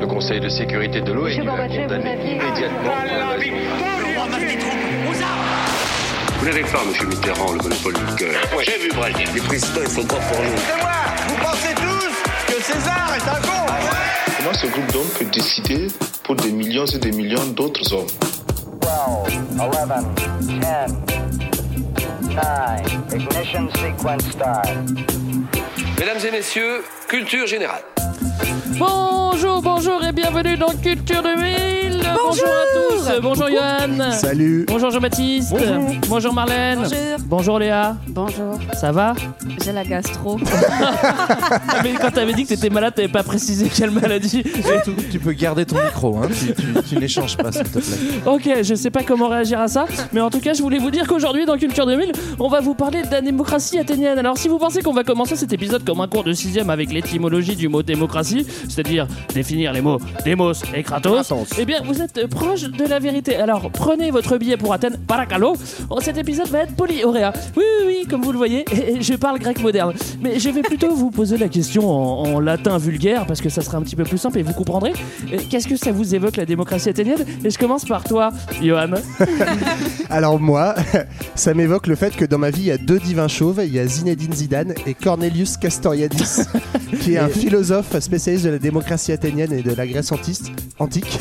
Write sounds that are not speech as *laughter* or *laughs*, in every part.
Le Conseil de sécurité de l'ONU a condamné immédiatement Vous n'avez pas, monsieur Mitterrand, le monopole du cœur. J'ai vu Brel. Les présidents, ils sont pas pour nous? C'est moi Vous pensez tous que César est un con Comment ce groupe d'hommes peut décider pour des millions et des millions d'autres hommes? 12, 11, 10, 9, ignition sequence start. Mesdames et messieurs, culture générale. Bonjour, bonjour et bienvenue dans Culture 2000 Bonjour, à tous Bonjour Johan Salut Bonjour Jean-Baptiste Bonjour. Marlène Bonjour. Bonjour Léa Bonjour, Ça va? J'ai la gastro. *laughs* Ah, Mais quand t'avais dit que t'étais malade, t'avais pas précisé quelle maladie. tu, tu peux garder ton micro, hein. tu, tu- tu n'échanges pas s'il te plaît. Ok, je sais pas comment réagir à ça, mais en tout cas, je voulais vous dire qu'aujourd'hui, dans Culture 2000, on va vous parler de la démocratie athénienne. Alors, si vous pensez qu'on va commencer cet épisode comme un cours de sixième avec l'étymologie du mot démocratie, c'est-à-dire définir les mots démos et kratos, Kratos. eh bien, vous êtes proche de la vérité. Alors, prenez votre billet pour Athènes, Paracalo. Oh, Cet épisode va être polyauréa. Oui, oui, oui, comme vous le voyez, *laughs* je parle grec moderne. Mais je vais plutôt vous poser la question en, en latin vulgaire, parce que ça sera un petit peu plus simple et vous comprendrez. Euh, Qu'est-ce que ça vous évoque la démocratie athénienne? Et je commence par toi, Johan. *laughs* Alors moi, *laughs* ça m'évoque le fait que dans ma vie, il y a deux divins chauves, il y a Zinedine Zidane et Cornelius Castoriadis, qui est un philosophe spécialiste de la démocratie athénienne et de la Grèce antiste- antique,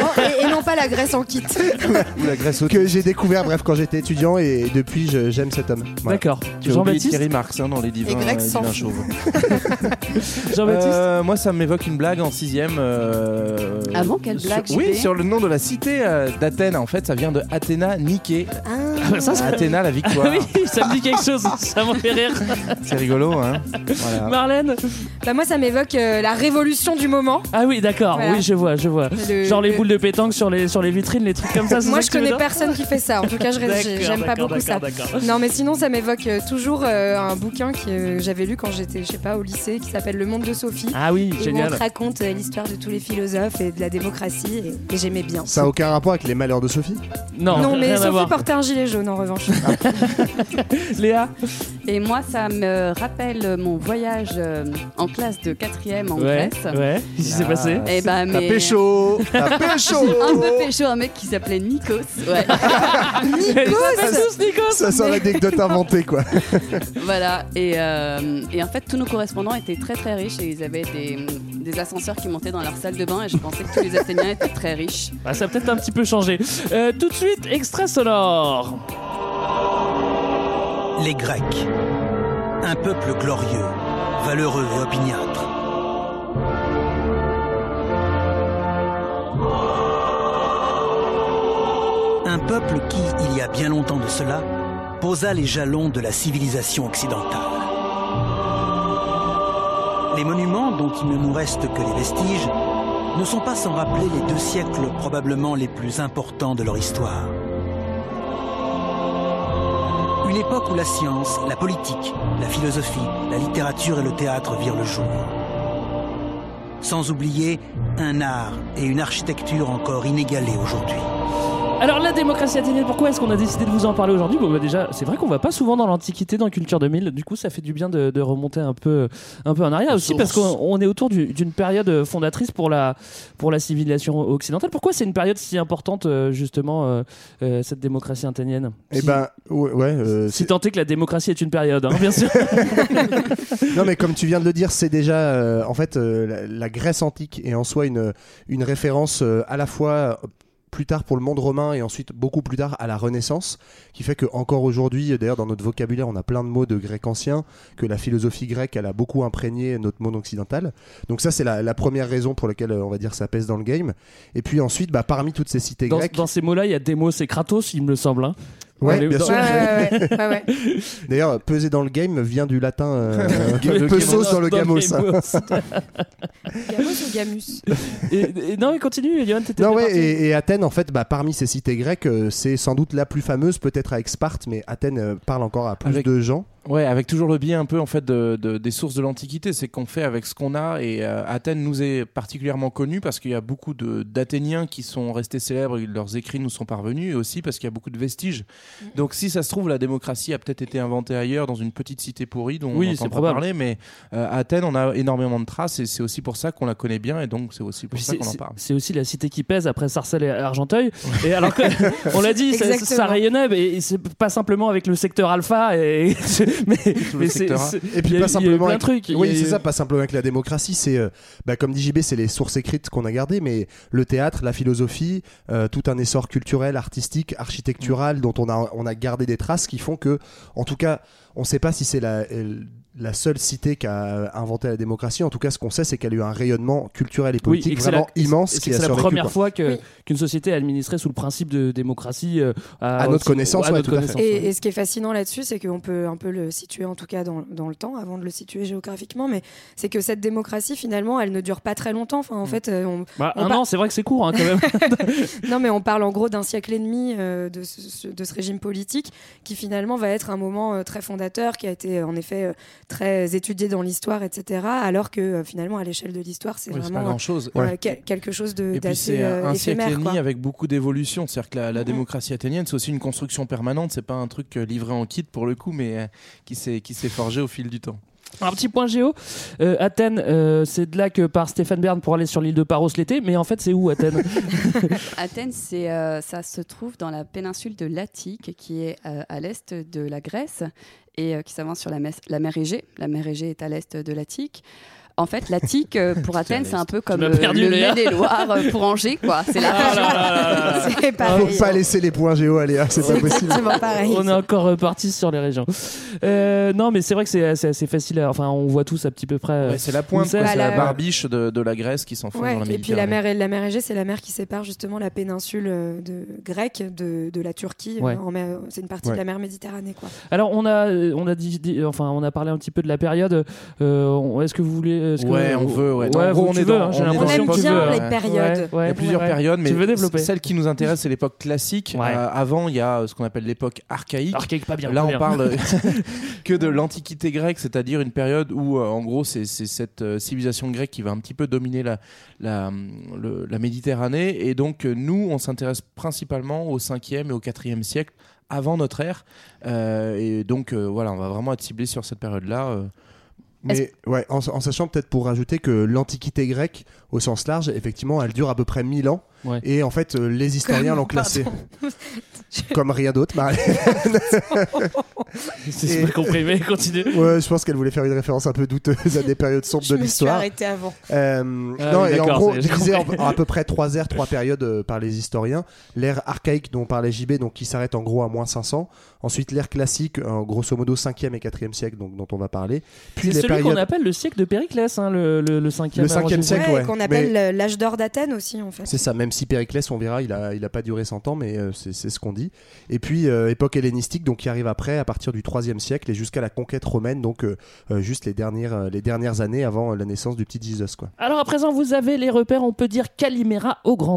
Oh, et, et non pas la Grèce en kit. *laughs* ou la Grèce que j'ai découvert bref quand j'étais étudiant et depuis je- j'aime cet homme. Voilà. D'accord. Tu as oublié Jean-Baptiste Thierry Marx hein, dans les divins, Et Greg euh, sans divins chauves. *laughs* Jean-Baptiste Euh, moi, ça m'évoque une blague en sixième. euh, Ah bon, quelle sur- blague, JB? Oui, sur le nom de la cité euh, d'Athènes. En fait, ça vient de Athéna Niké. Ah, bah, ça, ça- Athéna, la victoire. *laughs* oui, ça me dit quelque chose. Ça me fait rire. C'est rigolo, hein Voilà. Marlène Bah moi ça m'évoque euh, la révolution du moment. Ah oui, d'accord. Voilà. Oui, je vois, je vois. Le- Genre les le- boules de pétanque sur les, sur les vitrines, les trucs comme ça. c'est Moi ça je connais personne qui fait ça. En tout cas j'aime pas beaucoup ça. Non mais sinon ça m'évoque euh, toujours euh, un bouquin que euh, j'avais lu quand j'étais je sais pas au lycée qui s'appelle Le Monde de Sophie. Ah oui, Et où on génial. te raconte euh, l'histoire de tous les philosophes et de la démocratie et, et j'aimais bien. Ça a aucun rapport avec les malheurs de Sophie? Non, non mais Sophie portait un gilet jaune en revanche. *laughs* Léa? *laughs* Et moi, ça me rappelle mon voyage euh, en classe de quatrième en Ouais, Grèce. ouais. Qu'est-ce qui s'est Ah. passé ben, T'as mais pécho T'as *laughs* pécho un peu pécho, un mec qui s'appelait Nikos. Ouais, *laughs* Tous, Nikos Ça sent l'anecdote *laughs* inventée quoi. voilà. Et, euh, et en fait, tous nos correspondants étaient très très riches et ils avaient des, des ascenseurs qui montaient dans leur salle de bain. Et je pensais que tous les Athéniens étaient très riches. Ah, ça a peut-être un petit peu changé. Euh, tout de suite, extrait sonore. Les Grecs. Un peuple glorieux, valeureux et opiniâtre. Un peuple qui, il y a bien longtemps de cela, posa les jalons de la civilisation occidentale. Les monuments dont il ne nous reste que les vestiges ne sont pas sans rappeler les deux siècles probablement les plus importants de leur histoire. Une époque où la science, la politique, la philosophie, la littérature et le théâtre virent le jour. Sans oublier un art et une architecture encore inégalés aujourd'hui. Alors la démocratie athénienne, pourquoi est-ce qu'on a décidé de vous en parler aujourd'hui Bon bah déjà, c'est vrai qu'on va pas souvent dans l'Antiquité, dans Culture 2000. Du coup, ça fait du bien de, de remonter un peu, un peu en arrière aussi, parce qu'on on est autour du- d'une période fondatrice pour la, pour la civilisation occidentale. Pourquoi c'est une période si importante euh, justement euh, euh, cette démocratie athénienne Eh Si- ben ouais, ouais, euh, si tant est que la démocratie est une période, hein, bien sûr. *laughs* Non, mais comme tu viens de le dire, c'est déjà en fait la, la Grèce antique est en soi une, une référence à la fois plus tard pour le monde romain et ensuite beaucoup plus tard à la Renaissance, qui fait que encore aujourd'hui, d'ailleurs dans notre vocabulaire, on a plein de mots de grec ancien, que la philosophie grecque elle a beaucoup imprégné notre monde occidental. Donc ça c'est la, la première raison pour laquelle euh, on va dire ça pèse dans le game. Et puis ensuite, bah, parmi toutes ces cités Dans, grecques, dans ces mots-là, il y a Demos et Kratos, il me semble. hein. Ouais, bien sûr. Ouais, ouais, ouais, ouais, ouais. *laughs* d'ailleurs peser dans le game vient du latin euh, *laughs* *laughs* Le pesos dans le Gamos. gamos. Gamos ou Gamus Et- et- non, mais continue, Johan, t'étais Non, ouais, et, et Athènes, en fait, bah, parmi ces cités grecques, euh, c'est sans doute la plus fameuse, peut-être avec Sparte, mais Athènes euh, parle encore à plus Avec- de gens. Ouais, avec toujours le biais un peu en fait de, de- des sources de l'Antiquité, c'est qu'on fait avec ce qu'on a et euh, Athènes nous est particulièrement connu parce qu'il y a beaucoup de- d'Athéniens qui sont restés célèbres, et leurs écrits nous sont parvenus et aussi parce qu'il y a beaucoup de vestiges. Donc si ça se trouve, la démocratie a peut-être été inventée ailleurs dans une petite cité pourrie dont Oui, on c'est n'entend pas probable. parler, mais euh, à Athènes on a énormément de traces et c'est aussi pour ça qu'on la connaît bien et donc c'est aussi pour ça qu'on en parle. C'est aussi la cité qui pèse après Sarcelles et Argenteuil. Et alors que, *laughs* on l'a dit, ça, ça rayonnait, mais c'est pas simplement avec le secteur alpha. Et, *laughs* *laughs* mais, mais c'est- Et y puis a- pas simplement avec... y Oui, c'est ça, pas simplement avec la démocratie. C'est, euh, bah, comme dit JB, c'est les sources écrites qu'on a gardées, mais le théâtre, la philosophie, euh, tout un essor culturel, artistique, architectural, dont on a, on a gardé des traces qui font que, en tout cas, on ne sait pas si c'est la, euh, la seule cité qui a inventé la démocratie. En tout cas, ce qu'on sait, c'est qu'elle a eu un rayonnement culturel et Oui, politique et c'est vraiment la- immense C'est la survécu, première quoi. fois que- Oui. qu'une société est administrée sous le principe de démocratie. euh, À notre connaissance, à ouais, notre tout à fait. connaissance, Et, ce qui est fascinant là-dessus, c'est qu'on peut un peu le situer, en tout cas dans, dans le temps, avant de le situer géographiquement, mais c'est que cette démocratie, finalement, elle ne dure pas très longtemps. Enfin, en fait, euh, on, Bah, on un par- an, c'est vrai que c'est court hein, quand même. *laughs* non, mais on parle en gros d'un siècle et demi euh, de, ce, de ce régime politique qui finalement va être un moment euh, très fondateur, qui a été en effet euh, très étudié dans l'histoire, etc. Alors que euh, finalement, à l'échelle de l'histoire, c'est Oui, c'est pas vraiment grand chose. euh, quel- quelque chose de- Et puis d'assez c'est euh, un siècle et demi avec beaucoup d'évolution. C'est-à-dire que la, la démocratie athénienne, c'est aussi une construction permanente. C'est pas un truc livré en kit pour le coup, mais qui s'est qui s'est forgé au fil du temps. Un petit point géo. Euh, Athènes, euh, c'est de là que part Stéphane Bern pour aller sur l'île de Paros l'été. Mais en fait, c'est où Athènes? *laughs* Athènes, euh, ça se trouve dans la péninsule de l'Attique, qui est à l'est de la Grèce et qui s'avance sur la, la mer Égée. La mer Égée est à l'est de l'Attique. En fait, l'Attique euh, pour *laughs* Athènes, c'est un peu comme m'as euh, perdu, le. Maine-et-Loire euh, pour Angers, quoi. C'est la Ah. *laughs* C'est pareil. Faut pas laisser les points géo aller, hein, c'est pas possible. Exactement pareil. On est encore reparti sur les régions. Euh, non, mais c'est vrai que c'est assez, assez facile. à- Enfin, on voit tous à petit peu près. Ouais, c'est la pointe, c'est. Bah, la la- barbiche de, de la Grèce qui s'enfonce Ouais, dans la et puis la Méditerranée. mer, la mer Égée, c'est la mer qui sépare justement la péninsule de, grecque de, de la Turquie. Ouais. en mer- C'est une partie Ouais. de la mer Méditerranée. Quoi. Alors, on a, on a dit, dit- enfin, on a parlé un petit peu de la période. Euh, Est-ce que vous voulez est-ce que- Ouais, on veut, ouais. En gros, vous- on tu est veux, dans- hein, j'ai on est dans On l'impression aime bien veux, les ouais. périodes. Ouais, ouais, Il y a plusieurs ouais. périodes, mais Tu veux développer celle qui nous intéresse, c'est l'époque classique. Ouais. Euh, avant, il y a euh, ce qu'on appelle l'époque archaïque. Archaïque, pas bien. Là, pas on bien. parle *laughs* *laughs* que de l'Antiquité grecque, c'est-à-dire une période où, euh, en gros, c'est cette euh, civilisation grecque qui va un petit peu dominer la, la, le- la Méditerranée. Et donc, euh, nous, on s'intéresse principalement au 5e et au 4e siècle avant notre ère. Euh, et donc, euh, voilà, on va vraiment être ciblé sur cette période-là. Mais ouais, en, en sachant peut-être pour rajouter que l'Antiquité grecque, au sens large, effectivement, elle dure à peu près 1000 ans. Ouais. Et en fait, euh, les historiens l'ont classée *laughs* comme rien d'autre. Marie. *laughs* C'est compris, mais continue. ouais, je pense qu'elle voulait faire une référence un peu douteuse à des périodes sombres Je de l'histoire. arrêtée avant. Euh, Ah non, oui, et en gros, divisé en, en à peu près trois ères, trois périodes euh, par les historiens. L'ère archaïque dont parlait JB, donc qui s'arrête en gros à moins 500. Ensuite, l'ère classique, en grosso modo 5e et 4e siècle, donc, dont on va parler. Puis les celui périodes. qu'on appelle le siècle de Périclès, hein, le, le, le cinquième. Le avant cinquième Jésus. siècle, Ouais, ouais. et qu'on appelle Mais- euh, l'âge d'or d'Athènes aussi, en fait. C'est ça, même si Périclès, on verra, il a, il a pas duré 100 ans, mais euh, c'est c'est ce qu'on dit. Et puis, euh, époque hellénistique, donc qui arrive après, à partir du 3e siècle et jusqu'à la conquête romaine, donc euh, juste les dernières, les dernières années avant la naissance du petit Jesus, quoi. Alors à présent, vous avez les repères, on peut dire Calimera au grand.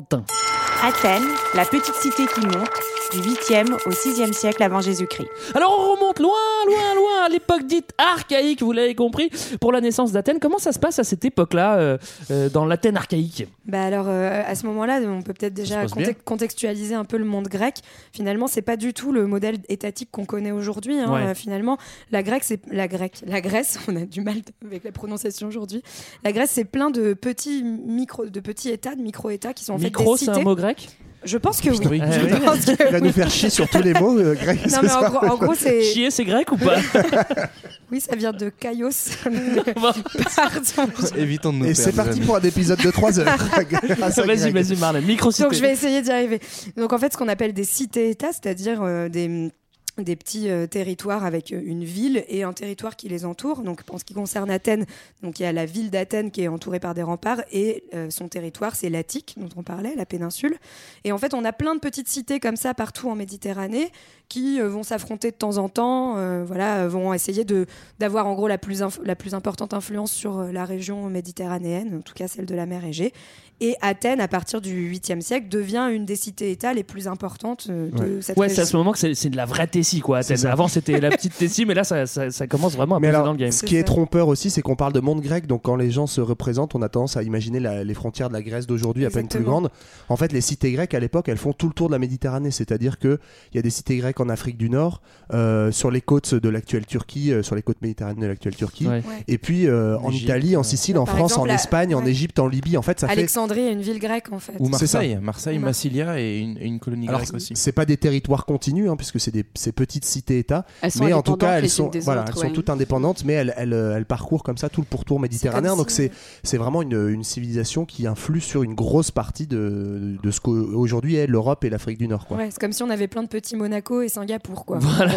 Athènes, la petite cité qui monte, du 8e au 6e siècle avant Jésus-Christ. Alors on remonte loin, loin, loin à l'époque dite archaïque, vous l'avez compris, pour la naissance d'Athènes. Comment ça se passe à cette époque-là, euh, euh, dans l'Athènes archaïque? Bah alors euh, à ce moment-là, on peut peut-être déjà conte- contextualiser un peu le monde grec. Finalement, c'est pas du tout le modèle étatique qu'on connaît aujourd'hui. hein. Ouais. Euh, finalement, la Grèce, c'est la Grèce, la Grèce. *laughs* On a du mal avec la prononciation aujourd'hui. La Grèce, c'est plein de petits micro, de petits États, de micro-États qui sont en Micro, fait c'est des un mot grec? Je pense que oui. Oui. Ah oui. Je pense que Il va nous faire chier sur tous les mots euh, grecs. Non, mais en gros, en gros, c'est. Chier, c'est grec ou pas *laughs* Oui, ça vient de Kaios. *laughs* Pardon. Évitons de nous Et c'est parti pour un épisode de 3 heures. *laughs* Vas-y, vas-y, Marlène. Micro Donc je vais essayer d'y arriver. Donc en fait, ce qu'on appelle des cités-États, c'est-à-dire euh, des des petits euh, territoires avec euh, une ville et un territoire qui les entoure. Donc, en ce qui concerne Athènes, donc il y a la ville d'Athènes qui est entourée par des remparts et euh, son territoire, c'est l'Attique dont on parlait, la péninsule. Et en fait, on a plein de petites cités comme ça partout en Méditerranée qui euh, vont s'affronter de temps en temps, euh, voilà, euh, vont essayer de d'avoir en gros la plus la plus importante influence sur la région méditerranéenne, en tout cas celle de la mer Égée. Et Athènes, à partir du 8e siècle, devient une des cités-États les plus importantes de Ouais, cette Ouais, région. c'est à ce moment que c'est de la vraie Tessie, quoi. Athènes. Avant, c'était la petite Tessie, mais là, ça, ça, ça commence vraiment à Mais alors, dans le game. ce qui est trompeur aussi, c'est qu'on parle de monde grec, donc quand les gens se représentent, on a tendance à imaginer la- les frontières de la Grèce d'aujourd'hui à peine plus grandes. En fait, les cités grecques à l'époque, elles font tout le tour de la Méditerranée, c'est-à-dire que il y a des cités grecques en Afrique du Nord, euh, sur les côtes de l'actuelle Turquie, euh, sur les côtes méditerranéennes de l'actuelle Turquie, Ouais. Et puis euh, en Italie, en. Sicile, en Par France, exemple, en la- Espagne, en. Égypte, en Libye. En fait, ça fait Alexandrie est une ville grecque en fait. Ou C'est ça. Marseille, Marseille, Massilia et une, colonie Alors, grecque aussi. c'est pas des territoires continus, hein, puisque c'est des ces petites cités-États, Elles sont mais en tout cas, elles les sont, voilà, autres, elles sont toutes indépendantes, mais elles, elles, elles parcourent comme ça tout le pourtour méditerranéen. Donc c'est c'est vraiment une, une civilisation qui influe sur une grosse partie de, de ce qu'aujourd'hui est l'Europe et l'Afrique du Nord. Ouais, c'est comme si on avait plein de petits Monaco et Singapour quoi. Voilà.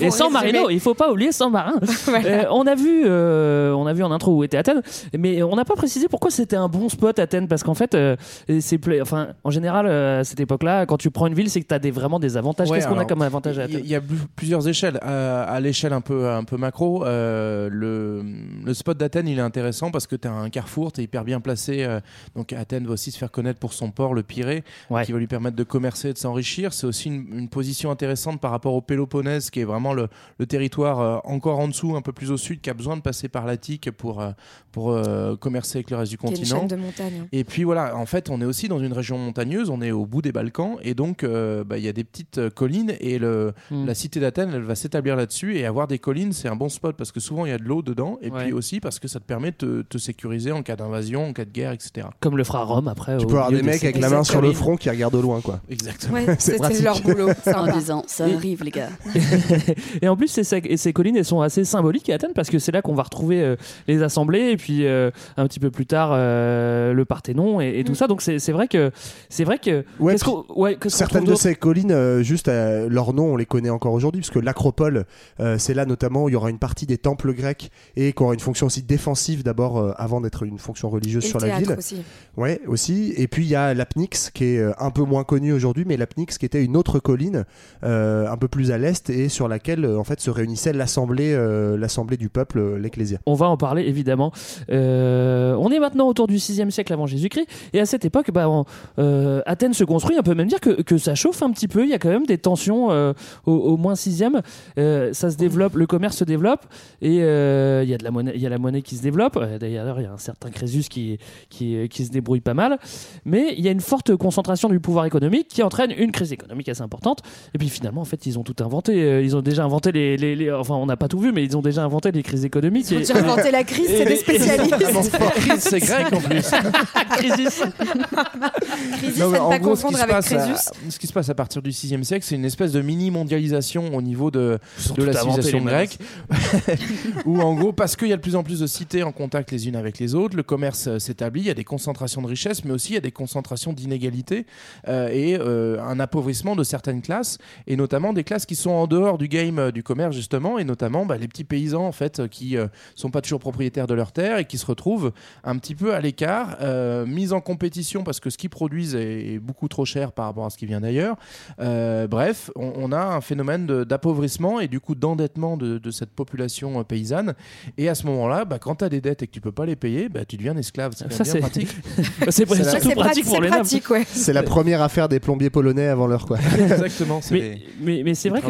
Et Pour San résumer. Marino, il faut pas oublier San Marin. *laughs* Euh, on a vu, euh, on a vu en intro où était Athènes, mais on n'a pas précisé pourquoi c'était un bon spot Athènes, parce qu'en fait, euh, c'est, pla- enfin, en général, euh, à cette époque-là, quand tu prends une ville, c'est que tu as des, vraiment des avantages. Ouais, Qu'est-ce qu'on a comme avantage à Athènes il y, a plus- plusieurs échelles. À, à l'échelle un peu, un peu macro, euh, le, le spot d'Athènes, il est intéressant parce que tu as un carrefour, tu es hyper bien placé. euh, donc Athènes va aussi se faire connaître pour son port, le Pirée, Ouais. qui va lui permettre de commercer et de s'enrichir. C'est aussi une, une position intéressante par rapport au Péloponnèse, qui est vraiment le, le territoire euh, encore en dessous, un peu plus au sud, qui a besoin de passer par l'Attique pour, euh, pour euh, commercer avec le reste du une continent. de montagne. Et puis voilà, en fait, on est aussi dans une région montagneuse, on est au bout des Balkans, et donc euh, bah, il y a des petites collines, et le, Hmm. la cité d'Athènes, elle va s'établir là-dessus, et avoir des collines, c'est un bon spot, parce que souvent il y a de l'eau dedans, et Ouais. puis aussi parce que ça te permet de te, te sécuriser en cas d'invasion, en cas de guerre, etc. Comme le fera Rome après. Tu peux avoir des mecs avec la main sur le front qui regardent au loin. Quoi. Exactement. Ouais, C'est c'était leur boulot. En sympa. disant, ça Et- arrive les gars. *laughs* et en plus, ces, collines, elles sont assez symboliques à Athènes parce que c'est là qu'on va retrouver euh, les assemblées et puis euh, un petit peu plus tard euh, le Parthénon et, et tout Mm. ça. Donc c'est vrai que c'est vrai que Ouais, ouais, Certaines de ces collines, euh, juste euh, leur nom, on les connaît encore aujourd'hui, parce que l'acropole, euh, c'est là notamment où il y aura une partie des temples grecs et qui aura une fonction aussi défensive d'abord euh, avant d'être une fonction religieuse Et sur le la ville. aussi. Ouais, aussi. Et puis il y a l'Apnix qui est euh, un peu moins connu aujourd'hui, mais l'Apnix qui était une autre colline euh, un peu plus à l'est et sur laquelle euh, en fait se réunissait l'assemblée, euh, l'assemblée du peuple, euh, l'ecclésia. On va en parler évidemment. Euh, on est maintenant autour du 6e siècle avant Jésus-Christ et à cette époque, bah, euh, Athènes se construit. On peut même dire que, que ça chauffe un petit peu. Il y a quand même des tensions euh, au, au moins 6e. Euh, ça se développe, le commerce se développe et euh, il y a de la monnaie, il y a la monnaie qui se développe. Euh, D'ailleurs, il y a un certain Crésus qui, qui, qui se débrouille pas mal. Mais il y a une forte concentration du pouvoir économique qui entraîne une crise économique assez importante. Et puis finalement, en fait, ils ont tout inventé. Euh, Ils ont déjà inventé les, les- les- enfin, on n'a pas tout vu, mais ils ont déjà inventé les crises économiques. Ils ont Et- déjà inventé la crise, c'est des spécialistes. *laughs* Crise, c'est grec en plus. *laughs* Crisis. Non, en pas gros, ce qui, confondre se avec passe à, Crésus. ce qui se passe à partir du 6e siècle, c'est une espèce de mini-mondialisation au niveau de, de la civilisation grecque. *laughs* où en gros, parce qu'il y a de plus en plus de cités en contact les unes avec les autres, le commerce euh, s'établit, il y a des concentrations de richesses, mais aussi il y a des concentrations d'inégalités euh, et euh, un appauvrissement de certaines classes, et notamment des classes qui sont en dehors du game euh, du commerce justement, et notamment bah, les petits paysans en fait euh, qui euh, sont pas toujours propriétaires de leurs terres et qui se retrouvent un petit peu à l'écart, euh, mis en compétition parce que ce qu'ils produisent est, est beaucoup trop cher par rapport à ce qui vient d'ailleurs. Euh, bref, on, on a un phénomène d'appauvrissement et du coup d'endettement de, de cette population euh, paysanne. Et à ce moment-là, bah, quand tu as des dettes et que tu peux pas les payer, bah, tu deviens esclave. C'est pratique. *laughs* c'est pratique pratique, ouais. C'est la première affaire des plombiers polonais avant l'heure, quoi. Exactement. Mais, mais, mais c'est vrai que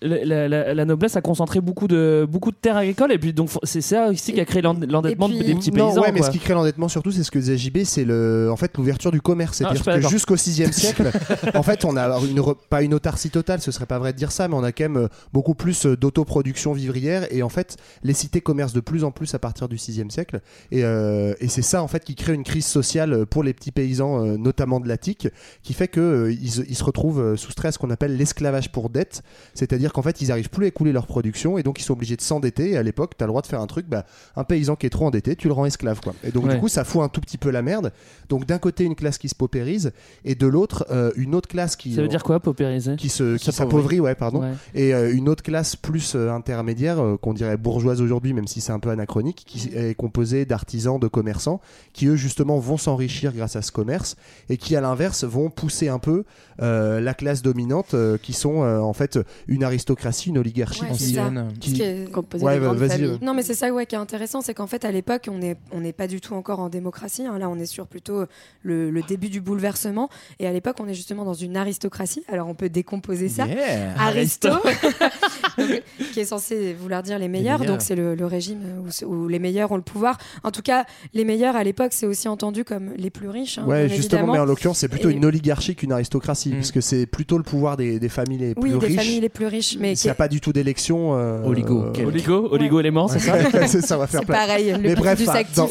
la, la- la- la noblesse a concentré beaucoup de, beaucoup de terres agricoles et puis donc c'est ça aussi qui a créé l'en- l'endettement puis- des petits Non, paysans. ouais, mais quoi. ce qui crée l'endettement surtout, c'est ce que disait JB, c'est le, en fait, l'ouverture du commerce. Ah, C'est-à-dire que jusqu'au 6e *laughs* siècle, en fait, on a une, pas une autarcie totale, ce serait pas vrai de dire ça, mais on a quand même euh, beaucoup plus euh, d'autoproduction vivrière. Et en fait, les cités commercent de plus en plus à partir du 6e siècle. Et, euh, et c'est ça, en fait, qui crée une crise sociale pour les petits paysans, notamment de l'Attique, qui fait qu'ils ils se retrouvent soustraits à ce qu'on appelle l'esclavage pour dette. C'est-à-dire qu'en fait, ils arrivent plus à écouler leur production et donc ils sont obligés de s'endetter. Et à l'époque, tu as le droit de faire un truc, bah, un paysan qui est trop endetté, tu le rends esclave. Quoi. Et donc, Ouais. du coup, ça fout un tout petit peu la merde. Donc, d'un côté, une classe qui se paupérise et de l'autre, euh, une autre classe qui. Ça veut dire quoi, paupériser? qui se qui S'appauvrit. ouais pardon Ouais. et euh, une autre classe plus euh, intermédiaire qu'on dirait bourgeoise aujourd'hui même si c'est un peu anachronique qui est composée d'artisans de commerçants qui eux justement vont s'enrichir grâce à ce commerce et qui à l'inverse vont pousser un peu la classe dominante euh, qui sont euh, en fait une aristocratie une oligarchie Ouais, qui. Ancienne. qui- qui est- Ouais, bah, euh. Non, mais c'est ça ouais, qui est intéressant, c'est qu'en fait, à l'époque, on n'est on n'est pas du tout encore en démocratie. hein. Là, on est sur plutôt le, le début du bouleversement. Et à l'époque, on est justement dans une aristocratie. Alors, on peut décomposer ça. Yeah. Aristo, *laughs* Donc, qui est censé vouloir dire les meilleurs. meilleurs. Donc c'est le, le régime où, les meilleurs ont le pouvoir. En tout cas, les meilleurs à l'époque, c'est aussi entendu comme les plus riches. hein, Ouais, justement, évidemment. mais en l'occurrence, c'est plutôt Et- une oligarchie qu'une aristocratie, Mm. puisque c'est plutôt le pouvoir des, des familles les Oui, plus des riches. familles les plus riches, mais Il qui n'y a pas du tout d'élection. euh, Oligo, euh, quel- Oligo, Oligo élément, c'est ça *laughs* c'est ça, va faire pareil. Le Mais bref,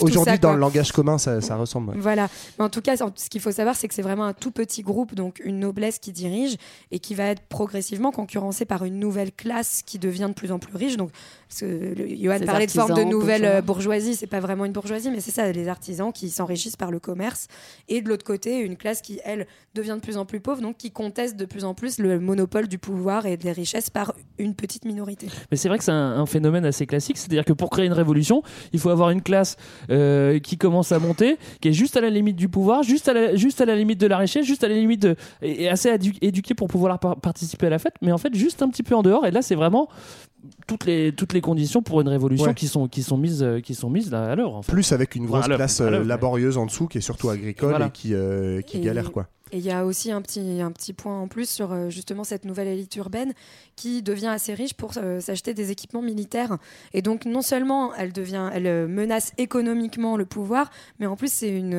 aujourd'hui, dans le langage commun, ça, ça ressemble. ouais. Voilà. Mais en tout cas, ce qu'il faut savoir, c'est que c'est vraiment un tout petit groupe, donc une noblesse qui dirige et qui va être progressivement concurrencé par une nouvelle classe qui devient de plus en plus riche. Donc, parce que le- Johan Ces parlait de forme de nouvelle euh, bourgeoisie. C'est pas vraiment une bourgeoisie, mais c'est ça, les artisans qui s'enrichissent par le commerce. Et de l'autre côté, une classe qui, elle, devient de plus en plus pauvre, donc qui conteste de plus en plus le monopole du pouvoir et des richesses par une petite minorité. Mais c'est vrai que c'est un, un phénomène assez classique, c'est-à-dire que pour créer une révolution, il faut avoir une classe euh, qui commence à monter, qui est juste à la limite du pouvoir, juste à la, juste à la limite de la richesse, juste à la limite de, et, et assez édu- éduquée pour pouvoir par- participer à la fête, mais en fait juste un petit peu en dehors. Et là, c'est vraiment toutes les, toutes les conditions pour une révolution Ouais. qui, sont, qui, sont mises, euh, qui sont mises là, à l'heure. En fait. Plus avec une grosse classe euh, ouais. laborieuse en dessous, qui est surtout agricole Voilà. et qui, euh, qui Et- galère, quoi. Et il y a aussi un petit, point en plus sur euh, justement cette nouvelle élite urbaine qui devient assez riche pour euh, s'acheter des équipements militaires. Et donc non seulement elle, euh, menace économiquement le pouvoir, mais en plus c'est une,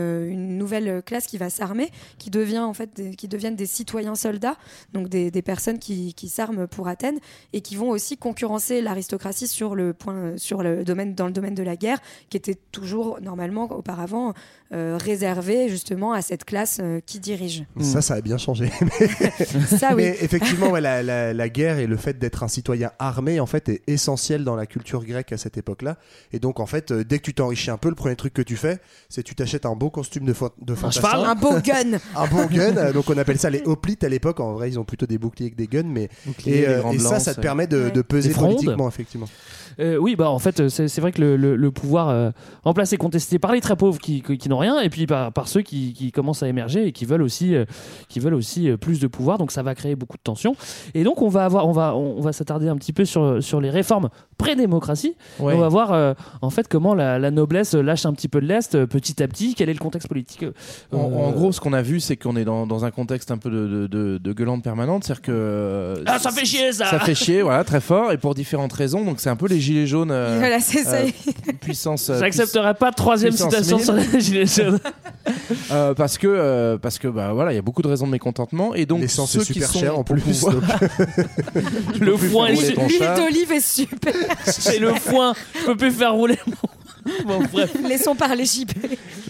nouvelle classe qui va s'armer, qui, devient, en fait, des- deviennent des citoyens soldats, donc des, personnes qui, s'arment pour Athènes et qui vont aussi concurrencer l'aristocratie sur dans le domaine de la guerre, qui était toujours normalement auparavant euh, réservé justement à cette classe euh, qui dirige. Ça, ça a bien changé. *laughs* Ça, oui. Mais effectivement, ouais, la, la- la guerre et le fait d'être un citoyen armé, en fait, est essentiel dans la culture grecque à cette époque-là. Et donc, en fait, euh, dès que tu t'enrichis un peu, le premier truc que tu fais, c'est tu t'achètes un beau costume de, de fantassin. Un beau gun *laughs* un bon gun, donc on appelle ça les hoplites à l'époque. En vrai, ils ont plutôt des boucliers que des guns, mais Boucliers, et, euh, ça, ça te permet de, Ouais. de peser politiquement, effectivement. Euh, oui, bah en fait, c'est c'est vrai que le, le- le pouvoir euh, en place est contesté par les très pauvres qui, qui, qui n'ont rien, et puis par, par ceux qui, qui commencent à émerger et qui veulent aussi, euh, qui veulent aussi euh, plus de pouvoir. Donc ça va créer beaucoup de tensions. Et donc on va avoir, on va, on va s'attarder un petit peu sur sur les réformes pré-démocratie. Ouais. On va voir euh, en fait comment la, la noblesse lâche un petit peu de l'est euh, petit à petit. Quel est le contexte politique euh, En, en gros, ce qu'on a vu, c'est qu'on est dans, dans un contexte un peu de, de, de, de gueulante permanente. C'est-à-dire que. Ah, ça fait chier ça. Ça fait chier, voilà, très fort, et pour différentes raisons. Donc, c'est un peu les gilets jaunes. euh, Voilà, c'est ça. euh, puissance. J'accepterai pas de troisième citation sur les gilets jaunes. Euh, parce que euh, parce que bah voilà il y a beaucoup de raisons de mécontentement et donc L'essence ceux est super qui sont chère en plus. pouvoir- donc- Le foin est L'huile d'olive est super. *laughs* c'est le foin. Je peux plus faire rouler mon. *laughs* Bon, bref. Laissons parler JP.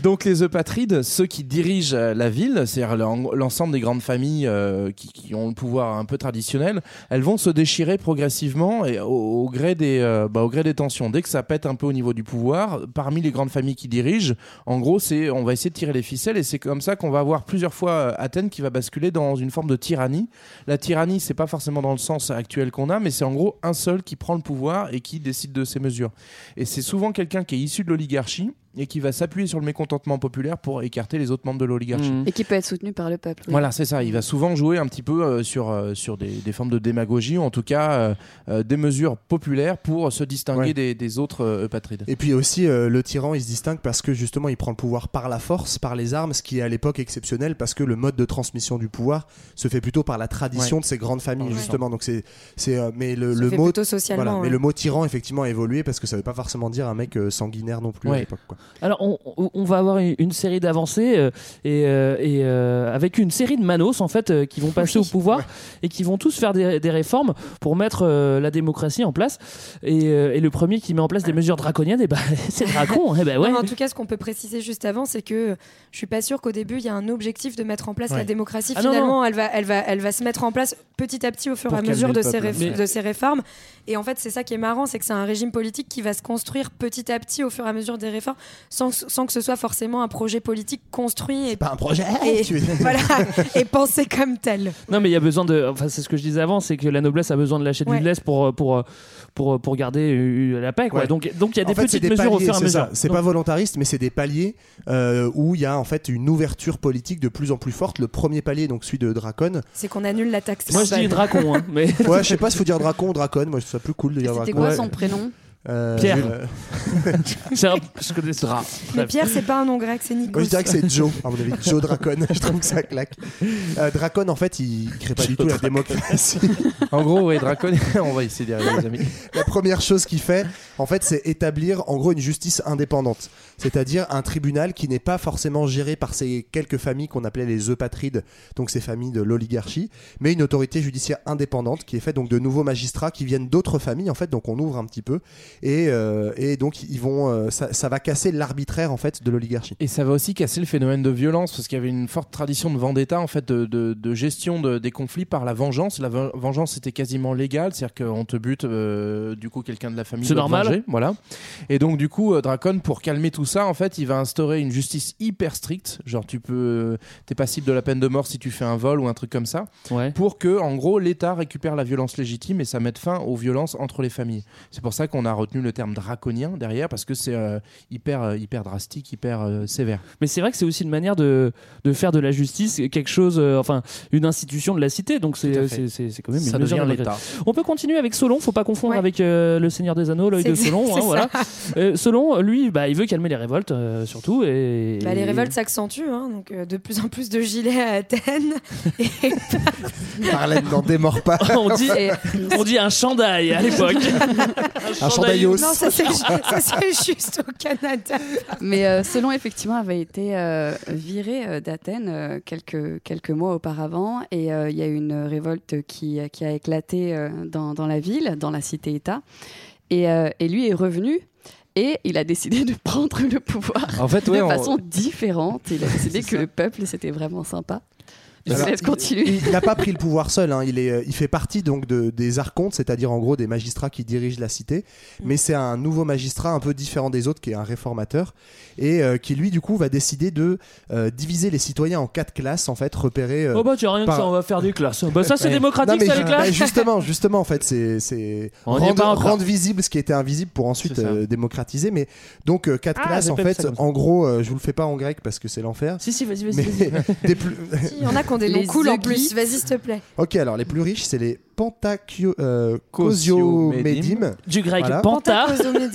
Donc les Eupatrides, ceux qui dirigent euh, la ville, c'est-à-dire l'en- l'ensemble des grandes familles euh, qui, qui ont le pouvoir un peu traditionnel, elles vont se déchirer progressivement et au, au gré des, euh, bah, au gré des tensions. Dès que ça pète un peu au niveau du pouvoir, parmi les grandes familles qui dirigent, en gros, c'est on va essayer de tirer les ficelles et c'est comme ça qu'on va avoir plusieurs fois Athènes qui va basculer dans une forme de tyrannie. La tyrannie, c'est pas forcément dans le sens actuel qu'on a, mais c'est en gros un seul qui prend le pouvoir et qui décide de ses mesures. Et c'est souvent quelqu'un qui est issu de l'oligarchie et qui va s'appuyer sur le mécontentement populaire pour écarter les autres membres de l'oligarchie. Mm. Et qui peut être soutenu par le peuple. oui. Voilà, c'est ça. Il va souvent jouer un petit peu euh, sur, euh, sur des, des formes de démagogie, ou en tout cas euh, euh, des mesures populaires pour se distinguer Ouais. des, des autres euh, eupatrides. Et puis aussi, euh, le tyran, il se distingue parce que justement, il prend le pouvoir par la force, par les armes, ce qui est à l'époque exceptionnel parce que le mode de transmission du pouvoir se fait plutôt par la tradition Ouais. de ces grandes familles, Ouais. justement. Donc c'est, c'est, euh, mais le, le mot, socialement. voilà, mais le mot tyran effectivement a évolué parce que ça veut pas forcément dire un mec euh, sanguinaire non plus à l'époque. quoi. Alors, on, va avoir une, série d'avancées euh, et, euh, et, euh, avec une série de manos en fait euh, qui vont passer Oui. au pouvoir et qui vont tous faire des, des réformes pour mettre euh, la démocratie en place. Et, euh, et le premier qui met en place des mesures draconiennes, et ben *laughs* c'est Dracon. Et ben ouais. Non, mais en tout cas, ce qu'on peut préciser juste avant, c'est que je suis pas sûre qu'au début il y a un objectif de mettre en place Ouais. la démocratie. Ah non, Finalement, elle va, elle va, elle va se mettre en place petit à petit au fur et à mesure de ces, Mais- de ces réformes. Et en fait, c'est ça qui est marrant, c'est que c'est un régime politique qui va se construire petit à petit au fur et à mesure des réformes, sans, sans que ce soit forcément un projet politique construit et, Pas un projet. et, tu- voilà, *laughs* et pensé comme tel. Non, mais il y a besoin de. Enfin, c'est ce que je disais avant, c'est que la noblesse a besoin de lâcher Ouais. du lest pour pour pour pour garder euh, la paix. Quoi. Ouais. Donc donc il y a des En fait, petites des mesures au paliers, fur et à c'est mesure. ça. C'est Donc- pas volontariste, mais c'est des paliers euh, où il y a en fait une ouverture politique de plus en plus forte. Le premier palier, donc celui de Dracon. C'est qu'on annule la taxe. Moi je dis. Dracon, hein, mais *laughs* Ouais, je sais pas s'il faut dire Dracon ou Dracon. Moi, je trouve ça plus cool de dire C'était Dracon. quoi son prénom? Euh, Pierre. *laughs* C'est un- Je connais ce drap. Mais Pierre, c'est pas un nom grec, c'est Nikos. Moi, je dirais que c'est Joe, à mon avis. Joe Dracon. *laughs* je trouve que ça claque. Euh, Dracon, en fait, il crée pas du tout la démocratie. *laughs* En gros, oui, Dracon, on va essayer d'y arriver, les amis. La première chose qu'il fait, en fait, c'est établir en gros une justice indépendante. C'est-à-dire un tribunal qui n'est pas forcément géré par ces quelques familles qu'on appelait les eupatrides, donc ces familles de l'oligarchie, mais une autorité judiciaire indépendante qui est faite donc de nouveaux magistrats qui viennent d'autres familles, en fait, donc on ouvre un petit peu. Et, euh, et donc, ils vont, euh, ça, ça va casser l'arbitraire, en fait, de l'oligarchie. Et ça va aussi casser le phénomène de violence, parce qu'il y avait une forte tradition de vendetta, en fait, de, de- de gestion de- des conflits par la vengeance. La ven- vengeance était quasiment légale, c'est-à-dire qu'on te bute, euh, du coup, quelqu'un de la famille. C'est normal. venger, voilà. Et donc, du coup, euh, Dracon, pour calmer tout ça, en fait, il va instaurer une justice hyper stricte. Genre, tu peux, t'es passible de la peine de mort si tu fais un vol ou un truc comme ça. Ouais. Pour que, en gros, l'État récupère la violence légitime et ça mette fin aux violences entre les familles. C'est pour ça qu'on a retenu le terme draconien derrière, parce que c'est euh, hyper, euh, hyper drastique, hyper euh, sévère. Mais c'est vrai que c'est aussi une manière de, de faire de la justice quelque chose, euh, enfin, une institution de la cité. Donc c'est quand même Ça une mesure devient démocratique. l'État. On peut continuer avec Solon, faut pas confondre Ouais. avec euh, le Seigneur des Anneaux, l'œil de Solon. *laughs* hein, voilà. ça. Euh, Solon, lui, bah, il veut calmer les révoltes euh, surtout. Et... Bah, les révoltes s'accentuent, hein, donc euh, de plus en plus de gilets à Athènes. *laughs* Et Marlène n'en démord pas. on, dit, on dit un chandail à l'époque. *laughs* Un c'est ça, c'est *laughs* juste au Canada. Mais euh, Solon, effectivement, avait été euh, viré euh, d'Athènes euh, quelques, quelques mois auparavant. Et euh, il y a eu une révolte qui, qui a éclaté euh, dans, dans la ville, dans la cité-État. Et, euh, et lui est revenu. Et il a décidé de *laughs* prendre le pouvoir En fait, ouais, de on- façon différente. Il a décidé que le peuple, c'était vraiment sympa. Alors. Il n'a pas pris le pouvoir seul, hein. il, est, euh, il fait partie donc de, des archontes, c'est-à-dire en gros des magistrats qui dirigent la cité, mais c'est un nouveau magistrat un peu différent des autres qui est un réformateur et euh, qui lui du coup va décider de euh, diviser les citoyens en quatre classes en fait repérées. euh, Oh bah tu as rien par- que ça, on va faire des classes. Bah ça c'est *laughs* Ouais. démocratique Non, mais ça les classes. bah, justement, justement, en fait, c'est On rendre, rendre visible ce qui était invisible pour ensuite euh, démocratiser. Mais donc euh, quatre Ah, classes en fait. En gros, euh, je vous le fais pas en grec parce que c'est l'enfer. Si si vas-y vas-y. Vas-y. *laughs* des plus. Si, en a *laughs* qui ont des noms Les cool en plus. Vas-y, s'il te plaît. ok, alors les plus riches, c'est les Pentaccio, euh. Du grec Voilà. panta.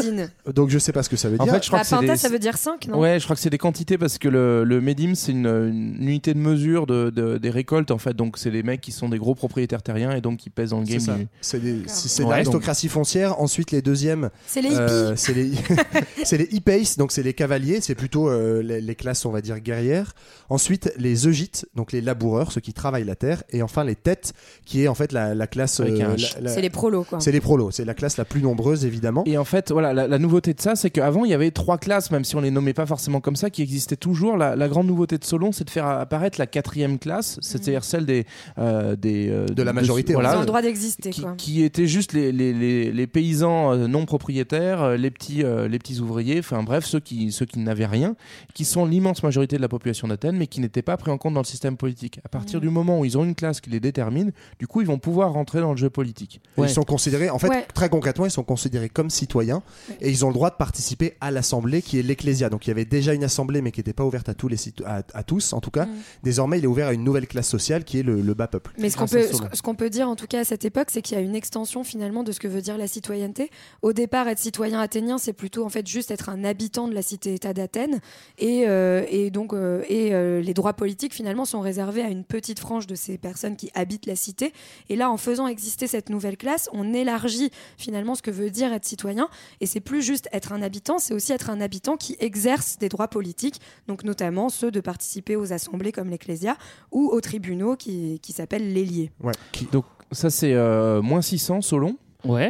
*laughs* Donc je sais pas ce que ça veut En dire. fait, je crois Bah, que Penta, des- ça veut dire 5, non? Ouais, je crois que c'est des quantités parce que le, le médim c'est une, une unité de mesure de, de- des récoltes en fait. Donc c'est des mecs qui sont des gros propriétaires terriens et donc qui pèsent dans le game. du- C'est des- Ouais, l'aristocratie foncière. Ensuite, les deuxièmes, C'est les hippies. Euh, c'est les *laughs* c'est les hippies, donc c'est les cavaliers, c'est plutôt euh, les, les classes on va dire guerrières. Ensuite les eugites, donc les laboureurs, ceux qui travaillent la terre, et enfin les têtes, qui est en fait la, la- H. la- C'est les prolos, quoi. c'est les prolos, c'est la classe la plus nombreuse évidemment. Et en fait, voilà, la, la nouveauté de ça, c'est qu'avant, il y avait trois classes, même si on les nommait pas forcément comme ça, qui existaient toujours. La, la grande nouveauté de Solon, c'est de faire apparaître la quatrième classe, c'est-à-dire celle des, euh, des euh, De la majorité, Ils voilà, ont le droit d'exister, qui, quoi. qui étaient juste les, les, les, les paysans euh, non propriétaires, euh, les petits, euh, les petits ouvriers, enfin bref, ceux qui, ceux qui n'avaient rien, qui sont l'immense majorité de la population d'Athènes, mais qui n'étaient pas pris en compte dans le système politique. À partir du moment où ils ont une classe qui les détermine, du coup, ils vont pouvoir rentrer dans le jeu politique. Ouais. Ils sont considérés, en fait, Ouais. très concrètement, ils sont considérés comme citoyens et ils ont le droit de participer à l'assemblée qui est l'ecclésia. Donc il y avait déjà une assemblée, mais qui n'était pas ouverte à tous, les cito- à, à tous en tout cas. Mm. Désormais, il est ouvert à une nouvelle classe sociale qui est le, le bas peuple. Mais ce qu'on peut, ce ce qu'on peut dire en tout cas à cette époque, c'est qu'il y a une extension finalement de ce que veut dire la citoyenneté. Au départ, être citoyen athénien, c'est plutôt en fait juste être un habitant de la cité-État d'Athènes, et, euh, et donc euh, et euh, les droits politiques finalement sont réservés à une petite frange de ces personnes qui habitent la cité. Et là, en faisant exister cette nouvelle classe, on élargit finalement ce que veut dire être citoyen, et c'est plus juste être un habitant, c'est aussi être un habitant qui exerce des droits politiques, donc notamment ceux de participer aux assemblées comme l'Ecclésia ou aux tribunaux qui, qui s'appellent l'ailier. Ouais. Donc ça, c'est euh, moins 600 Solon.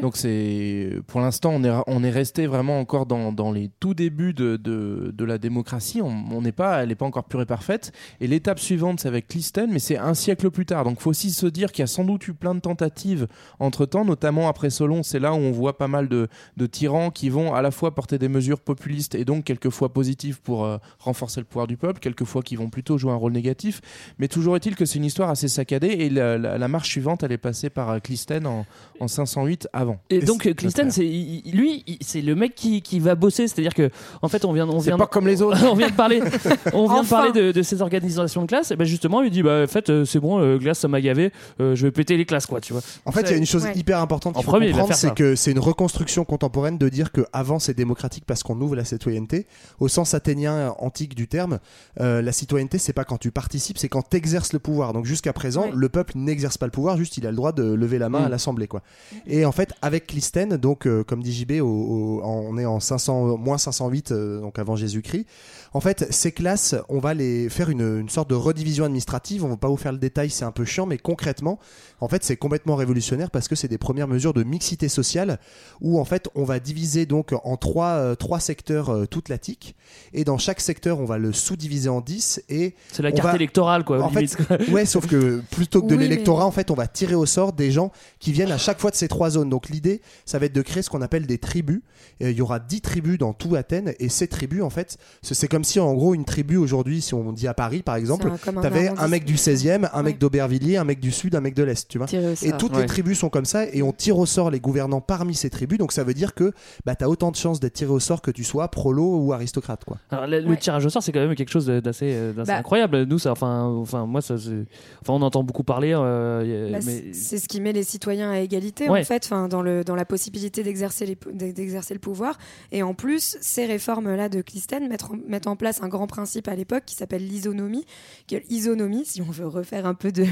Donc c'est pour l'instant on est on est resté vraiment encore dans, dans les tout débuts de, de, la démocratie. On n'est pas elle n'est pas encore pure et parfaite. Et l'étape suivante c'est avec Clisthène, mais c'est un siècle plus tard. Donc faut aussi se dire qu'il y a sans doute eu plein de tentatives entre temps, notamment après Solon. C'est là où on voit pas mal de, de tyrans qui vont à la fois porter des mesures populistes et donc quelquefois positives pour euh, renforcer le pouvoir du peuple, quelquefois qui vont plutôt jouer un rôle négatif. Mais toujours est-il que c'est une histoire assez saccadée et la, la- marche suivante elle est passée par euh, Clisthène en, en 508 avant. Et donc c'est il- lui, c'est le mec qui, qui va bosser, c'est-à-dire que en fait on vient on vient pas comme les autres. *laughs* on vient de parler on vient de Enfin. parler de, de ces organisations de classe et ben justement il dit bah en fait euh, c'est bon euh, glace ça m'a gavé, euh, je vais péter les classes quoi, tu vois. En fait, il y a une chose Ouais. hyper importante En qu'il faut premier, comprendre, c'est que c'est une reconstruction contemporaine de dire que avant c'est démocratique parce qu'on ouvre la citoyenneté. Au sens athénien antique du terme, euh, la citoyenneté c'est pas quand tu participes, c'est quand tu exerces le pouvoir. Donc jusqu'à présent, Ouais. le peuple n'exerce pas le pouvoir, juste il a le droit de lever la main Mm. à l'Assemblée, quoi. Et en fait, avec Clistène, donc euh, comme dit JB, on est en 500 moins 508, euh, donc avant Jésus-Christ. En fait, ces classes, on va les faire une, une sorte de redivision administrative. On va pas vous faire le détail, c'est un peu chiant, mais concrètement, en fait, c'est complètement révolutionnaire parce que c'est des premières mesures de mixité sociale où en fait, on va diviser donc en trois, euh, trois secteurs euh, toute la tique et dans chaque secteur, on va le sous-diviser en 10 et C'est la carte va- électorale quoi. en fait, ouais, sauf que plutôt que de Oui, l'électorat, mais- en fait, on va tirer au sort des gens qui viennent à chaque fois de ces trois zones. Donc l'idée, ça va être de créer ce qu'on appelle des tribus. Et il y aura 10 tribus dans tout Athènes. Et ces tribus, en fait, c'est c'est comme si, en gros, une tribu aujourd'hui, si on dit à Paris, par exemple, un- un t'avais un arrondissement. mec du 16e, un mec d'Aubervilliers, un mec du Sud, un mec de l'Est, tu vois. Et toutes Ouais. les tribus sont comme ça et on tire au sort les gouvernants parmi ces tribus. Donc ça veut dire que bah, tu as autant de chances d'être tiré au sort que tu sois prolo ou aristocrate. Quoi. Alors, le, Ouais. tirage au sort, c'est quand même quelque chose d'assez euh, Bah. incroyable. Nous, ça, enfin, enfin, moi, ça, c'est- enfin, on entend beaucoup parler. euh, Bah, mais C'est ce qui met les citoyens à égalité Ouais. en fait, enfin, dans, le, dans la possibilité d'exercer le pouvoir. Et en plus, ces réformes-là de Clistène mettent, en- mettent en place un grand principe à l'époque qui s'appelle l'isonomie. Que L'isonomie, si on veut refaire un peu de,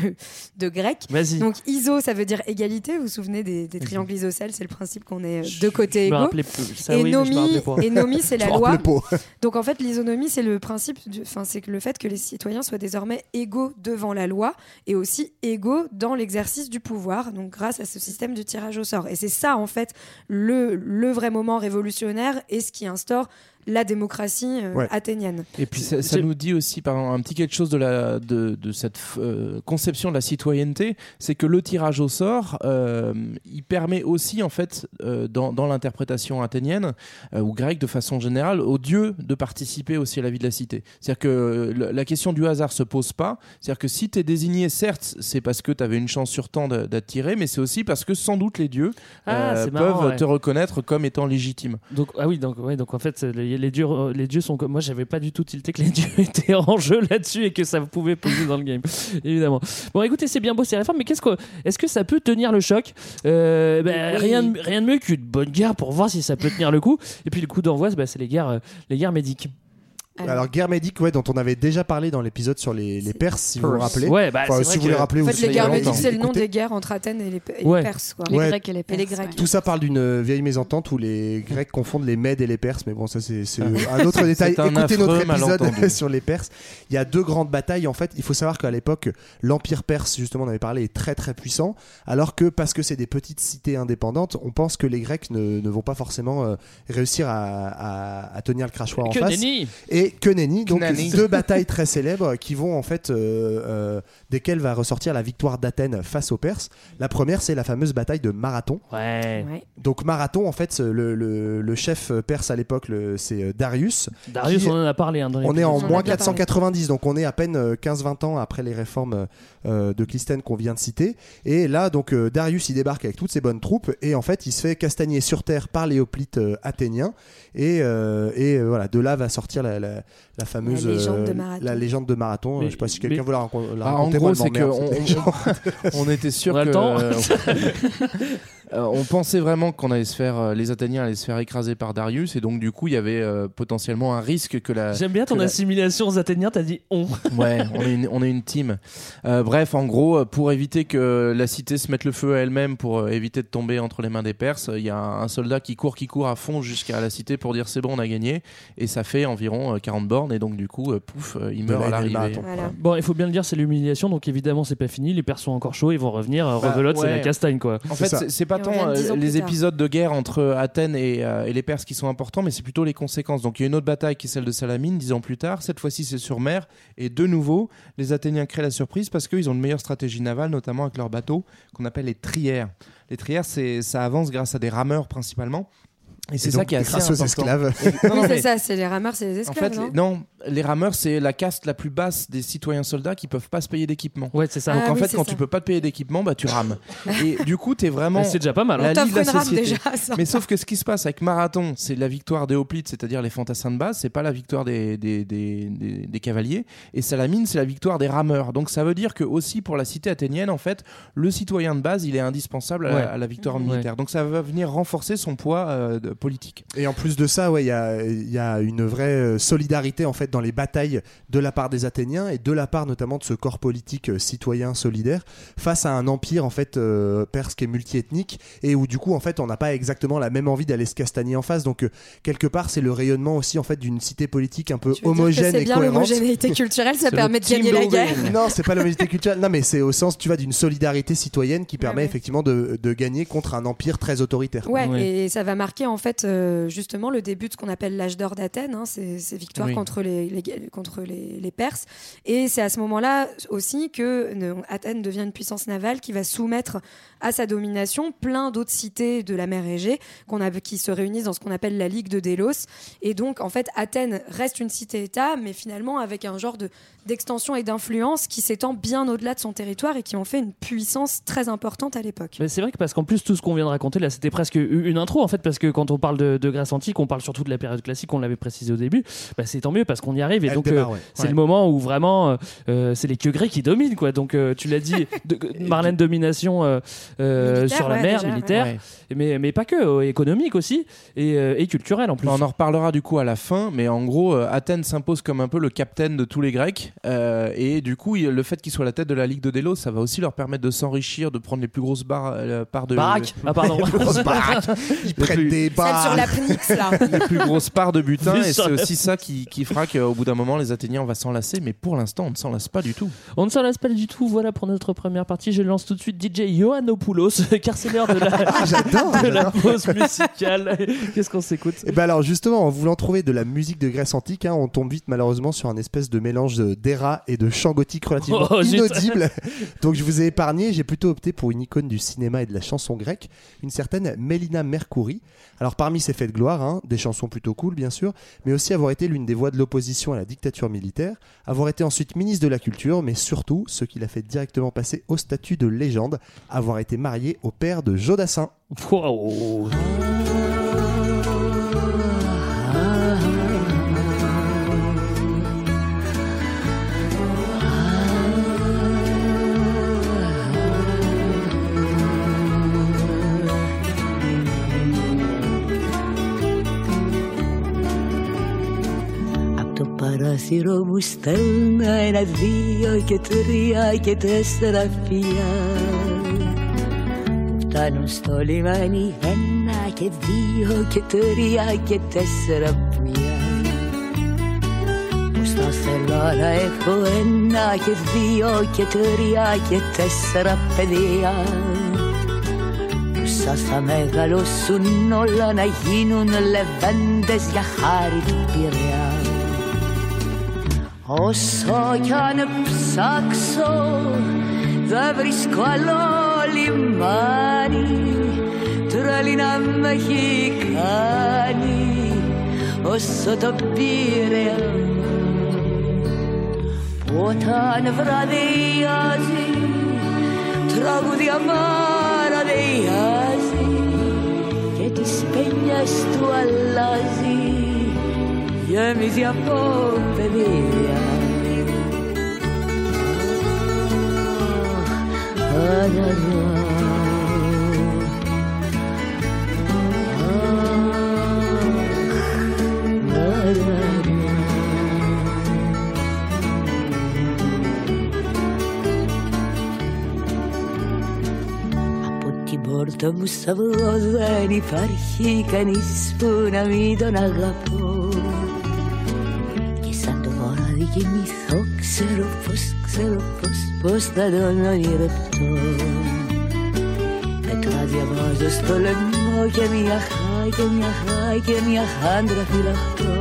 de grec. vas-y. Donc iso, ça veut dire égalité. Vous vous souvenez des, des triangles isocèles C'est le principe qu'on est euh, deux côtés égaux. rappelais plus. Ça, et, oui, mais je me nomi, rappelais pas. et nomi, c'est la loi. *laughs* Donc en fait, l'isonomie, c'est le principe, enfin c'est que le fait que les citoyens soient désormais égaux devant la loi et aussi égaux dans l'exercice du pouvoir, donc grâce à ce système de tirage au sort. Et c'est ça en fait le, le vrai moment révolutionnaire et ce qui instaure la démocratie euh, Ouais. athénienne. Et puis ça, nous dit aussi par exemple, un petit quelque chose de, la, de, de cette euh, conception de la citoyenneté, c'est que le tirage au sort, euh, il permet aussi en fait euh, dans, dans l'interprétation athénienne euh, ou grecque de façon générale aux dieux de participer aussi à la vie de la cité. C'est-à-dire que le- la question du hasard se pose pas. C'est-à-dire que si tu es désigné, certes, c'est parce que tu avais une chance sur temps d'attirer, mais c'est aussi parce que sans doute les dieux Ah, euh, peuvent marrant, ouais. te reconnaître comme étant légitime. Donc ah oui donc ouais donc en fait les, les dieux euh, les dieux sont comme moi j'avais pas du tout tilté que les *laughs* dieux étaient en jeu là-dessus et que ça pouvait poser dans le game *laughs* évidemment. Bon écoutez c'est bien beau ces réformes mais qu'est-ce que est-ce que ça peut tenir le choc? Euh, ben, Oui. rien de, rien de mieux qu'une bonne guerre pour voir si ça peut tenir le coup et puis le coup d'envoi bah, c'est les guerres euh, les guerres médiques. Alors, guerre médique, ouais, dont on avait déjà parlé dans l'épisode sur les, les Perses, si vous vous rappelez. Ouais bah Enfin, c'est si vrai vous voulez que- rappeler, En vous fait, savez les guerres longtemps. médiques, c'est le nom Écoutez, des guerres entre Athènes et les, et les Ouais. Perses. Quoi. Les Ouais. Grecs et les Et Perses. les Grecs. ouais. Tout ça parle d'une vieille mésentente où les Grecs confondent les Mèdes et les Perses, mais bon, ça c'est c'est Ah. un autre *laughs* détail. C'est un Écoutez notre affreux épisode *laughs* sur les Perses. Il y a deux grandes batailles. En fait, il faut savoir qu'à l'époque, l'Empire perse, justement, on avait parlé, est très très puissant, alors que parce que c'est des petites cités indépendantes, on pense que les Grecs ne, ne vont pas forcément euh, réussir à, à- à tenir le crachoir en que face. nenni et que nenni. Donc Knani. *laughs* deux batailles très célèbres qui vont en fait euh, euh, desquelles va ressortir la victoire d'Athènes face aux Perses. La première, c'est la fameuse bataille de Marathon. ouais Ouais. Donc Marathon, en fait, le, le- le chef perse à l'époque, c'est euh, Darius. Darius Qui- on en a parlé hein, dans On est en moins déjà 490, donc on est à peine euh, 15-20 ans après les réformes euh, de Clisthène qu'on vient de citer. Et là, donc euh, Darius, il débarque avec toutes ses bonnes troupes et en fait, il se fait castagner sur terre par les hoplites euh, athéniens. Et, euh, et euh, voilà, de là va sortir la, la- la fameuse La légende de euh, Marathon. la légende de Marathon. Mais- je sais pas si quelqu'un mais- veut la, raconter. Ah, en raconter, gros, c'est qu'on- légende. on était sûr On que le temps *laughs* *laughs* euh, on pensait vraiment qu'on allait se faire euh, les Athéniens allaient se faire écraser par Darius et donc du coup il y avait euh, potentiellement un risque que la j'aime bien ton la- assimilation aux Athéniens t'as dit on *laughs* ouais on est une, on est une team Euh, bref en gros pour éviter que la cité se mette le feu à elle-même pour éviter de tomber entre les mains des Perses il y a un, un soldat qui court qui court à fond jusqu'à la cité pour dire c'est bon on a gagné et ça fait environ euh, 40 bornes et donc du coup euh, pouf il meurt à l'arrivée. Voilà. Bon, il faut bien le dire, c'est l'humiliation, donc évidemment, c'est pas fini. Les Perses sont encore chauds, ils vont revenir. Bah, Rebelote, c'est ouais. la castagne, quoi. En C'est fait, c'est- c'est pas Euh, les épisodes de guerre entre Athènes et, euh, et les Perses qui sont importants, mais c'est plutôt les conséquences. Donc il y a une autre bataille qui est celle de Salamine, dix ans plus tard. Cette fois-ci, c'est sur mer. Et de nouveau, les Athéniens créent la surprise parce qu'ils ont une meilleure stratégie navale, notamment avec leurs bateaux qu'on appelle les trières. Les trières, ça avance grâce à des rameurs principalement. Et c'est ça donc, qui est assez grâce aux important. esclaves. Et- non, oui, c'est mais- ça, c'est les rameurs, c'est les en esclaves, fait, non les- non, les rameurs, c'est la caste la plus basse des citoyens soldats qui peuvent pas se payer d'équipement. Ouais, c'est ça. Donc Ah en oui, fait, quand ça. tu peux pas te payer d'équipement, bah tu rames. *laughs* Et du coup, t'es vraiment. Mais c'est déjà pas mal, hein. la une rame société. déjà, ça. Mais sauf que ce qui se passe avec Marathon, c'est la victoire des hoplites, c'est-à-dire les fantassins de base, c'est pas la victoire des, des, des, des- des cavaliers. Et Salamine, c'est la victoire des rameurs. Donc ça veut dire que aussi pour la cité athénienne, en fait, le citoyen de base, il est indispensable à, la- Ouais. à la victoire Ouais. militaire. Donc ça va venir renforcer son poids euh, de- politique. Et en plus de ça, ouais, il y a, y a une vraie euh, solidarité en fait dans les batailles de la part des Athéniens et de la part notamment de ce corps politique euh, citoyen solidaire face à un empire en fait euh, perse qui est multiethnique et où du coup en fait on n'a pas exactement la même envie d'aller se castagner en face. Donc euh, quelque part c'est le rayonnement aussi en fait d'une cité politique un peu Tu veux dire que homogène c'est et bien cohérente. l'homogénéité culturelle, ça permet de gagner la guerre. *laughs* Non, c'est pas l'homogénéité culturelle. Non, mais c'est au sens, tu vois, d'une solidarité citoyenne qui permet ouais. effectivement de, de gagner contre un empire très autoritaire. Ouais, et ça va marquer en fait euh, justement le début de ce qu'on appelle l'âge d'or d'Athènes, hein, ces, ces victoires Oui. contre, les, les- contre les, les Perses. Et c'est à ce moment-là aussi que Athènes devient une puissance navale qui va soumettre à sa domination plein d'autres cités de la mer Égée qu'on a, qui se réunissent dans ce qu'on appelle la Ligue de Délos. Et donc en fait Athènes reste une cité-État, mais finalement avec un genre de d'extension et d'influence qui s'étend bien au-delà de son territoire et qui en fait une puissance très importante à l'époque. C'est vrai que parce qu'en plus tout ce qu'on vient de raconter là c'était presque une intro en fait parce que quand on parle de, de Grèce antique on parle surtout de la période classique on l'avait précisé au début bah, c'est tant mieux parce qu'on y arrive et Elle donc euh, ouais. c'est Ouais. le moment où vraiment euh, euh, c'est les queues grecs qui dominent quoi donc euh, tu l'as dit *laughs* de- Marlène domination euh, euh, sur la ouais, mer déjà, militaire ouais. mais, mais pas que euh, économique aussi et, euh, et culturelle en plus On en reparlera du coup à la fin, mais en gros, euh, Athènes s'impose comme un peu le capitaine de tous les Grecs, euh, et du coup, il- le fait qu'il soit à la tête de la Ligue de Délos, ça va aussi leur permettre de s'enrichir, de prendre les plus grosses barres, euh, parts de Baraques. Ah, pardon. *laughs* Les plus grosses *laughs* baraques. Ils prennent plus- des barres. Celle sur la là. *laughs* les plus grosses parts de butin, et c'est aussi ça qui, qui fera qu'au bout d'un moment, les Athéniens on va s'enlacer, mais pour l'instant, on ne s'enlace pas du tout. On ne s'en lasse pas du tout. Voilà pour notre première partie. Je lance tout de suite DJ Ioannopoulos, car c'est l'heure de la, Ah, j'adore, de la j'adore. pause musicale. Qu'est-ce qu'on s'écoute? Et ben alors justement, en voulant trouver de la musique de Grèce antique, hein, on tombe vite malheureusement sur un espèce de mélange de- d'era et de chant gothique relativement Oh, zut. inaudible. *laughs* Donc je vous ai épargné, j'ai plutôt opté pour une icône du cinéma et de la chanson grecque, une certaine Mélina Mercouri. Alors parmi ses faits de gloire, hein, des chansons plutôt cool bien sûr, mais aussi avoir été l'une des voix de l'opposition à la dictature militaire, avoir été ensuite ministre de la Culture, mais surtout, ce qui l'a fait directement passer au statut de légende, avoir été mariée au père de Jodassin. Waouh παράθυρο μου στέλνα ένα, δύο και τρία και τέσσερα φιλιά. Που φτάνουν στο λιμάνι ένα και δύο και τρία και τέσσερα πουλιά Πως θα θέλω να έχω ένα και δύο και τρία και τέσσερα παιδιά. Πόσα θα μεγαλώσουν όλα να γίνουν λεβέντες για χάρη του Πειραιά Όσο κι αν ψάξω δεν βρίσκω άλλο λιμάνι. Τρέλη να με έχει κάνει όσο το Πειραιά Που όταν βραδιάζει τραγούδια παραδιάζει και τις πένιες του αλλάζει γέμιζε από παιδεία. Από την πόρτα μου σ' δεν υπάρχει κανείς που να μην τον αγαπώ πως, πως θα τον ονειρευτώ Μετά διαβάζω στο λαιμό και μια χάη και μια χάη και μια χάντρα φυλαχτώ.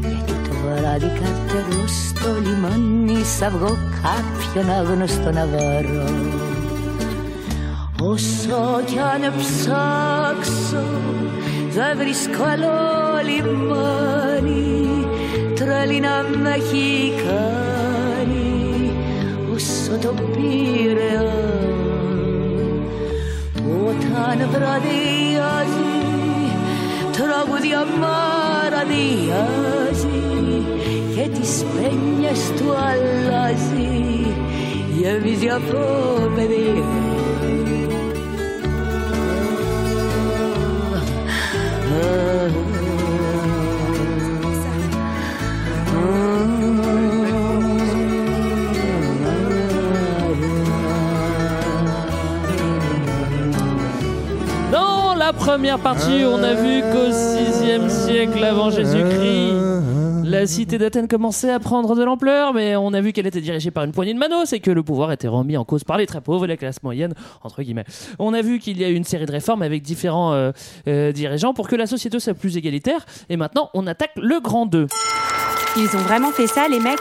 Γιατί το βράδυ καρτερώ στο λιμάνι σ' αυγό κάποιον άγνωστο να βρω Όσο κι αν ψάξω δεν βρίσκω άλλο λιμάνι collina mexicani σου το πήρα Όταν βραδιάζει τραγούδια μαραδιάζει και τις πένιες του αλλάζει. Γεμίζει από παιδί. Oh, première partie, on a vu qu'au 6e siècle avant Jésus-Christ, la cité d'Athènes commençait à prendre de l'ampleur, mais on a vu qu'elle était dirigée par une poignée de manos et que le pouvoir était remis en cause par les très pauvres et la classe moyenne, entre guillemets. On a vu qu'il y a eu une série de réformes avec différents euh, euh, dirigeants pour que la société soit plus égalitaire, et maintenant on attaque le grand 2. Ils ont vraiment fait ça, les mecs?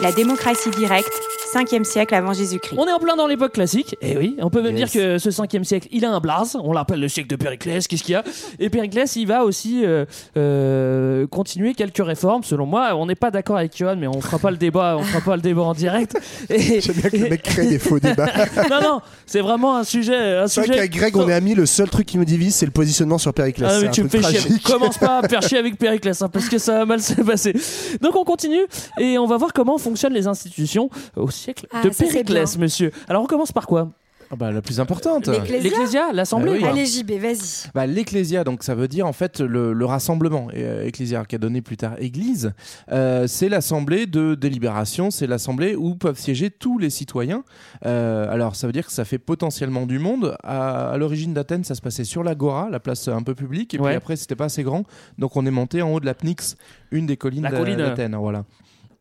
La démocratie directe, 5e siècle avant Jésus-Christ. On est en plein dans l'époque classique, et oui, on peut même Yes. dire que ce 5e siècle, il a un blaze, on l'appelle le siècle de Périclès, qu'est-ce qu'il y a? Et Périclès, il va aussi euh, euh, continuer quelques réformes, selon moi. On n'est pas d'accord avec Johan, mais on fera pas le débat, on fera pas le débat en direct. *laughs* J'aime bien que le mec crée des faux débats. *laughs* non, non, c'est vraiment un sujet... Un C'est vrai sujet... qu'avec Greg, on est amis. Le seul truc qui me divise, c'est le positionnement sur Périclès. Ah, mais un tu me fais chier. Commence pas à faire *laughs* chier avec Périclès, hein, parce que ça va mal se passer. Donc on continue et on va voir comment fonctionnent les institutions au siècle Ah, de ça, Périclès, monsieur. Alors on commence par quoi? Ah bah, la plus importante. L'Ecclésia L'Ecclésia, l'Assemblée. Ah oui. Allez, JB, vas-y. Bah, L'ecclésia, donc ça veut dire en fait le, le rassemblement. Et, euh, ecclésia, qui a donné plus tard église, euh, c'est l'assemblée de délibération, c'est l'assemblée où peuvent siéger tous les citoyens. Euh, alors ça veut dire que ça fait potentiellement du monde. À, à l'origine d'Athènes, ça se passait sur l'Agora, la place un peu publique, et Ouais. puis après c'était pas assez grand, donc on est monté en haut de la Pnyx, une des collines d'Athènes. Voilà.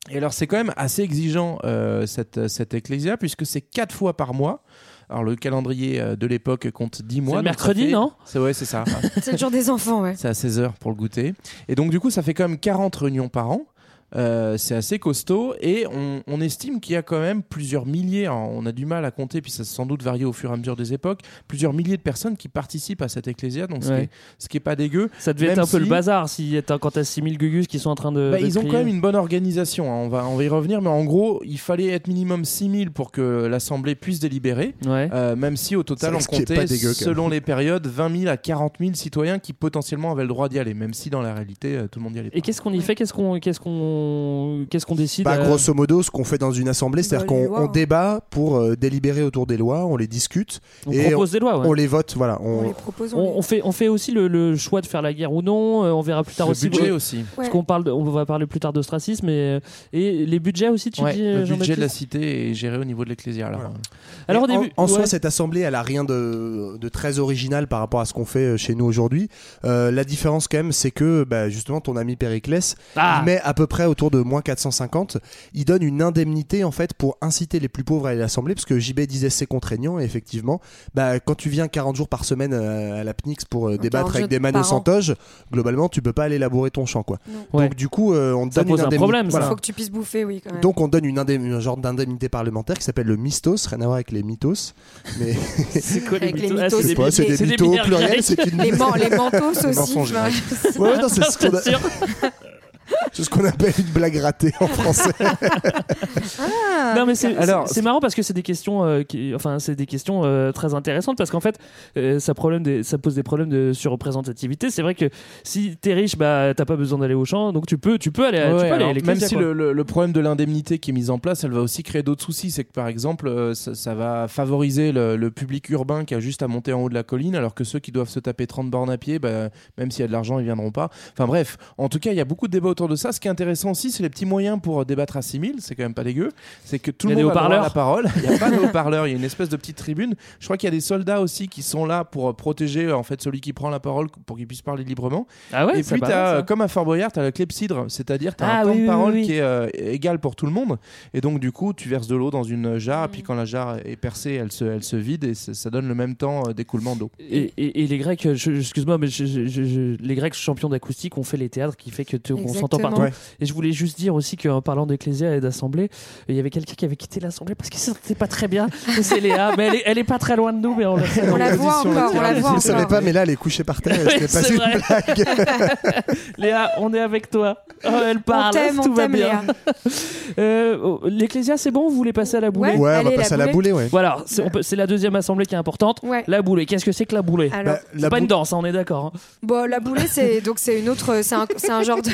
Et alors c'est quand même assez exigeant euh, cette, cette ecclésia puisque c'est quatre fois par mois. Alors le calendrier euh, de l'époque compte 10 mois. ça mercredi, fait- non? C'est ouais, c'est ça. *laughs* C'est le jour des enfants, ouais. C'est à 16h pour le goûter. Et donc, du coup, ça fait quand même 40 réunions par an. Euh, c'est assez costaud et on, on estime qu'il y a quand même plusieurs milliers, alors on a du mal à compter, puis ça s'est sans doute varié au fur et à mesure des époques, plusieurs milliers de personnes qui participent à cette ecclésia, donc ce, Ouais. qui est, ce qui est pas dégueu. Ça devait être un peu le bazar si quand t'as 6000 gugus qui sont en train de. Bah, de ils ont quand même une bonne organisation, hein. on, va, on va y revenir, mais en gros, il fallait être minimum 6000 pour que l'Assemblée puisse délibérer, Ouais. euh, même si au total on comptait, dégueu, selon les périodes, 20 000 à 40 000 citoyens qui potentiellement avaient le droit d'y aller, même si dans la réalité, euh, tout le monde y allait. Et qu'est-ce qu'on y fait? Qu'est-ce qu'on qu'est-ce qu'on qu'est-ce qu'on décide Bah, euh, grosso modo, ce qu'on fait dans une assemblée, c'est-à-dire qu'on on débat pour euh, délibérer autour des lois, on les discute On et propose des lois. ouais. on les vote. Voilà. On On, les propose. on On, les- on fait, on fait aussi le, le choix de faire la guerre ou non. euh, On verra plus tard Le aussi. budget aussi. Ouais. Parce qu'on parle, de- on va parler plus tard d'ostracisme et, et les budgets aussi. Tu Ouais, dis, le euh, budget de la cité est géré au niveau de l'ecclésia. alors. Alors au en- soi, cette assemblée, elle a rien de, de très original par rapport à ce qu'on fait euh, chez nous aujourd'hui. Euh, la différence quand même, c'est que bah, justement ton ami Périclès, Ah. met à peu près autour de moins 450. Il donne une indemnité en fait pour inciter les plus pauvres à aller à l'assemblée, parce que JB disait c'est contraignant et effectivement, bah, quand tu viens 40 jours par semaine euh, à la PNIX pour euh, débattre 40 avec des jours par manos en an. toge, globalement tu peux pas aller labourer ton champ quoi. Ouais. Donc du coup, euh, on te Ça donne pose une un indemnité. problème, ça. voilà. Faut que tu puisses bouffer, oui, quand même. Donc on donne une indemn- un genre d'indemnité parlementaire qui s'appelle le mistos, rien à voir avec les mythos, mais *laughs* c'est quoi les mythos? Ah, c'est des mythos au pluriel, une les, man- les *laughs* mentos Les aussi. vois. Ouais, non, c'est ce qu'on a- *laughs* C'est sûr. C'est ce qu'on appelle une blague ratée en français. *laughs* Ah, non mais c'est Alors, c'est marrant parce que c'est des questions euh, qui enfin c'est des questions euh, très intéressantes parce qu'en fait euh, ça problème des, ça pose des problèmes de surreprésentativité c'est vrai que si t'es riche bah t'as pas besoin d'aller au champ donc tu peux tu peux aller, tu Ouais, à même si le, le- le problème de l'indemnité qui est mise en place, elle va aussi créer d'autres soucis. C'est que par exemple, euh, ça, ça va favoriser le, le public urbain qui a juste à monter en haut de la colline, alors que ceux qui doivent se taper 30 bornes à pied, bah, même s'il y a de l'argent, ils viendront pas. Enfin bref, en tout cas, il y a beaucoup de débats autour de ça. Ce qui est intéressant aussi, c'est les petits moyens pour euh, débattre à 6000. C'est quand même pas dégueu. C'est que tout le monde a le la parole. Il n'y a pas de *laughs* haut-parleur. Il y a une espèce de petite tribune. Je crois qu'il y a des soldats aussi qui sont là pour euh, protéger euh, en fait celui qui prend la parole pour qu'il puisse parler librement. ah ouais Et puis, euh, comme à Fort Boyard, tu as la clepsydre, c'est-à-dire tu as Ah un temps oui, de oui, parole oui, oui. qui est euh, égal pour tout le monde. Et donc, du coup, tu verses de l'eau dans une jarre, et puis quand la jarre est percée, elle se, elle se vide et ça, donne le même temps d'écoulement d'eau. et, et- et les Grecs, excuse-moi, mais je- je- je- les Grecs champions d'acoustique ont fait les théâtres qui fait que tu- on. Ouais. Et je voulais juste dire aussi qu'en parlant d'ecclésia et d'assemblée, il y avait quel- quelqu'un qui avait quitté l'Assemblée parce qu'il se sentait pas très bien. *laughs* C'est Léa, mais elle est, elle est pas très loin de nous, mais on, On la voit encore, on la voit Je ne savais encore. pas, mais là, elle est couchée par terre. *laughs* C'est une blague. *laughs* Léa, on est avec toi. Oh, elle parle, t'aime, tout on va bien. Léa. Euh, oh, L'Ecclésia, c'est bon Vous voulez passer à la boulée? Ouais, Ouais, on va passer à la boulée. ouais. Voilà, c'est on la deuxième assemblée qui est importante. Ouais. La boulée, qu'est-ce que c'est que la boulée? Alors, Bah, C'est la pas bou- une danse, hein, on est d'accord. hein. bon, la boulée, c'est donc c'est une autre, c'est un, c'est un genre de.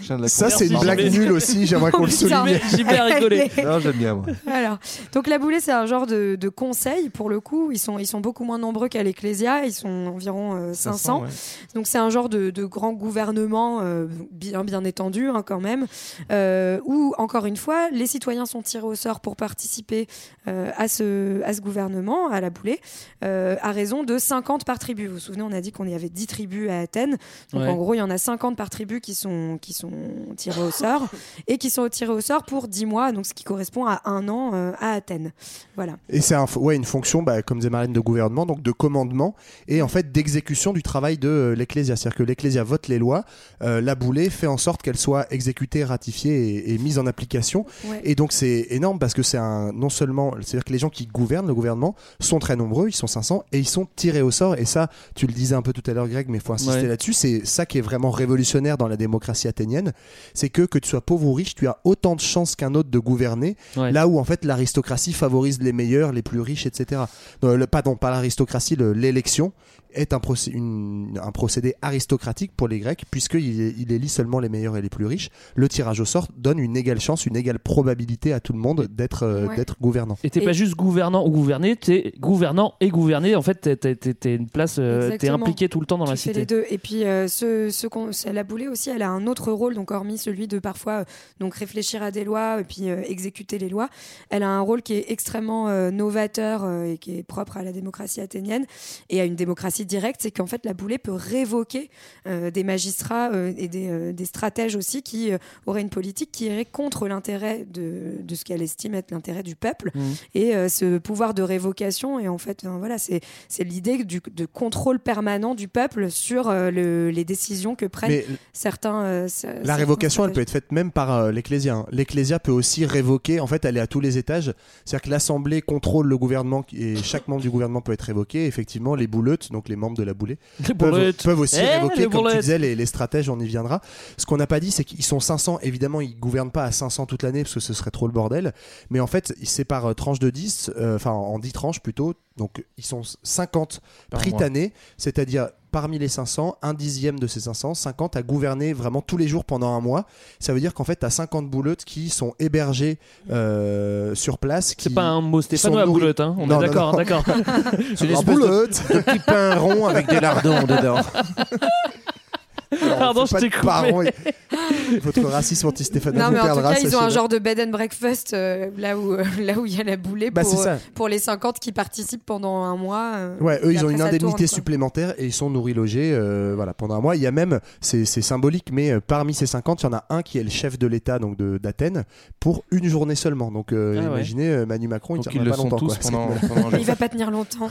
Je viens de la Ça, c'est une blague nulle aussi. J'aimerais qu'on le souligne. J'ai bien rigolé. Non, j'aime bien moi. Alors, donc la boulée, c'est un genre de, de conseil pour le coup. Ils sont, ils sont beaucoup moins nombreux qu'à l'Ecclésia. Ils sont environ euh, 500. ouais. Donc c'est un genre de, de grand gouvernement euh, bien, bien étendu hein, quand même, euh, où encore une fois, les citoyens sont tirés au sort pour participer euh, à, ce, à ce gouvernement, à la boulée, euh, à raison de 50 par tribu. Vous vous souvenez, on a dit qu'on y avait 10 tribus à Athènes. Donc Ouais. en gros, il y en a 50 par tribu qui sont, qui sont tirés au sort et qui sont tirés au sort pour 10 mois, donc ce qui correspond à un an euh, à Athènes. Voilà. Et c'est un, ouais, une fonction, bah, comme disait Marlène, de gouvernement, donc de commandement et en fait d'exécution du travail de euh, l'Ecclésia. C'est-à-dire que l'Ecclésia vote les lois, euh, la boulée fait en sorte qu'elles soient exécutées, ratifiées et, et mises en application. Ouais. Et donc c'est énorme parce que c'est un non seulement, c'est-à-dire que les gens qui gouvernent le gouvernement sont très nombreux, ils sont 500 et ils sont tirés au sort. Et ça, tu le disais un peu tout à l'heure, Greg, mais il faut insister Ouais. là-dessus. C'est ça qui est vraiment révolutionnaire dans la démocratie athénienne, c'est que que tu sois pauvre ou riche, tu as autant de chances qu'un autre de gouverner. Ouais. Là où en fait l'aristocratie favorise les meilleurs, les plus riches, etc. Non, le, pardon, pas l'aristocratie, le- l'élection est un, procé- une- un procédé aristocratique pour les Grecs puisqu'il il élit seulement les meilleurs et les plus riches. Le tirage au sort donne une égale chance, une égale probabilité à tout le monde d'être euh, Ouais. gouvernant. Et t'es pas juste gouvernant ou gouverné, t'es gouvernant et gouverné. En fait, t'es- une place, euh, t'es impliqué tout le temps dans Tu la fais cité. les deux. Et puis, euh, ce, ce la boulée aussi, elle a un autre rôle, donc hormis celui de parfois euh, donc réfléchir à des lois et puis euh, exécuter les lois. Elle a un rôle qui est extrêmement euh, novateur et qui est propre à la démocratie athénienne et à une démocratie directe. C'est qu'en fait, la boulée peut révoquer des magistrats et des, des stratèges aussi qui auraient une politique qui irait contre l'intérêt de, de ce qu'elle estime être l'intérêt du peuple. Mhm. Et ce pouvoir de révocation, et en fait, voilà, c'est c'est l'idée de contrôle permanent du peuple sur le- les décisions que prennent Mais certains. euh, la révocation, elle peut être faite même par euh, l'Ecclésia. hein. L'Ecclésia peut aussi révoquer, en fait, elle est à tous les étages. C'est-à-dire que l'Assemblée contrôle le gouvernement et chaque membre du gouvernement peut être révoqué. Effectivement, les bouleutes, donc les membres de la boulée, Les peuvent, boulettes. peuvent aussi Eh, révoquer, les comme tu boulettes. disais, les, les stratèges, on y viendra. Ce qu'on n'a pas dit, c'est qu'ils sont 500. Évidemment, ils gouvernent pas à 500 toute l'année parce que ce serait trop le bordel. Mais en fait, c'est par euh, tranche de 10, euh, enfin en 10 tranches plutôt. Donc ils sont 50 Par pritanés, c'est-à-dire parmi les 500, un dixième de ces 500, 50 à gouverner vraiment tous les jours pendant un mois. Ça veut dire qu'en fait, tu as 50 bouleutes qui sont hébergées euh, sur place. C'est pas un mot stéphanois, bouleute, hein. On Non, est d'accord, d'accord. *laughs* C'est Un espèce de, de petit pain rond avec des lardons dedans. *laughs* Pardon, je t'ai coupé. et- *laughs* Votre racisme anti-stéphanois Non, mais en tout cas, ils ont un genre de bed and breakfast euh, là où euh, *laughs* là où il y a la boulée Bah, pour, euh, pour les 50 qui participent pendant un mois. euh, Ouais, eux ils ont une indemnité tourne, supplémentaire et ils sont nourris logés euh, voilà, pendant un mois. Il y a même, c'est c'est symbolique, mais euh, parmi ces 50, il y en a un qui est le chef de l'État donc de- d'Athènes pour une journée seulement. Donc euh, Ah ouais. imaginez euh, Manu Macron, il Donc tiendra ils le pas sont longtemps. quoi. *laughs* pendant, pendant. Il va pas tenir longtemps.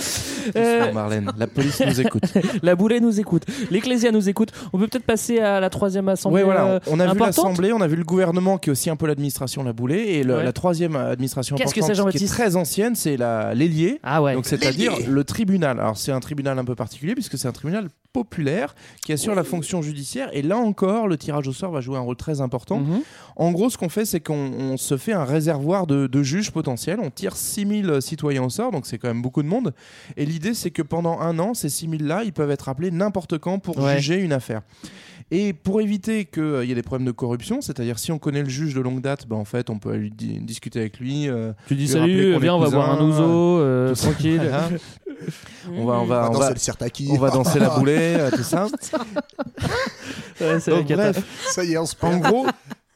*laughs* Euh, Marlène, la police nous *laughs* écoute. la boulée nous écoute. L'Ecclésia nous écoute. On peut peut-être passer à la troisième assemblée. Oui, voilà. euh, On a vu importante. l'Assemblée, on a vu le gouvernement qui est aussi un peu l'administration, la boulée. Et le- Ouais. la troisième administration importante, c'est, qui est très ancienne, c'est la- l'ailier. Ah ouais. Donc c'est-à-dire le tribunal. Alors c'est un tribunal un peu particulier puisque c'est un tribunal populaire qui assure la fonction judiciaire et là encore le tirage au sort va jouer un rôle très important. Mhm. En gros ce qu'on fait c'est qu'on on se fait un réservoir de, de juges potentiels, on tire 6000 citoyens au sort donc c'est quand même beaucoup de monde et l'idée c'est que pendant un an ces 6000 là ils peuvent être appelés n'importe quand pour Ouais. juger une affaire. Et pour éviter qu'il y ait des problèmes de corruption, c'est-à-dire si on connaît le juge de longue date, ben en fait on peut aller di- discuter avec lui. euh, Tu dis salut, est viens, on va boire un cousins, ouzo, euh, tranquille. On va, on On va, va on danser va, le sirtaki. on va danser la boulée, euh, tout ça. *laughs* Ouais, Donc, bref, Ça y est, on se en gros,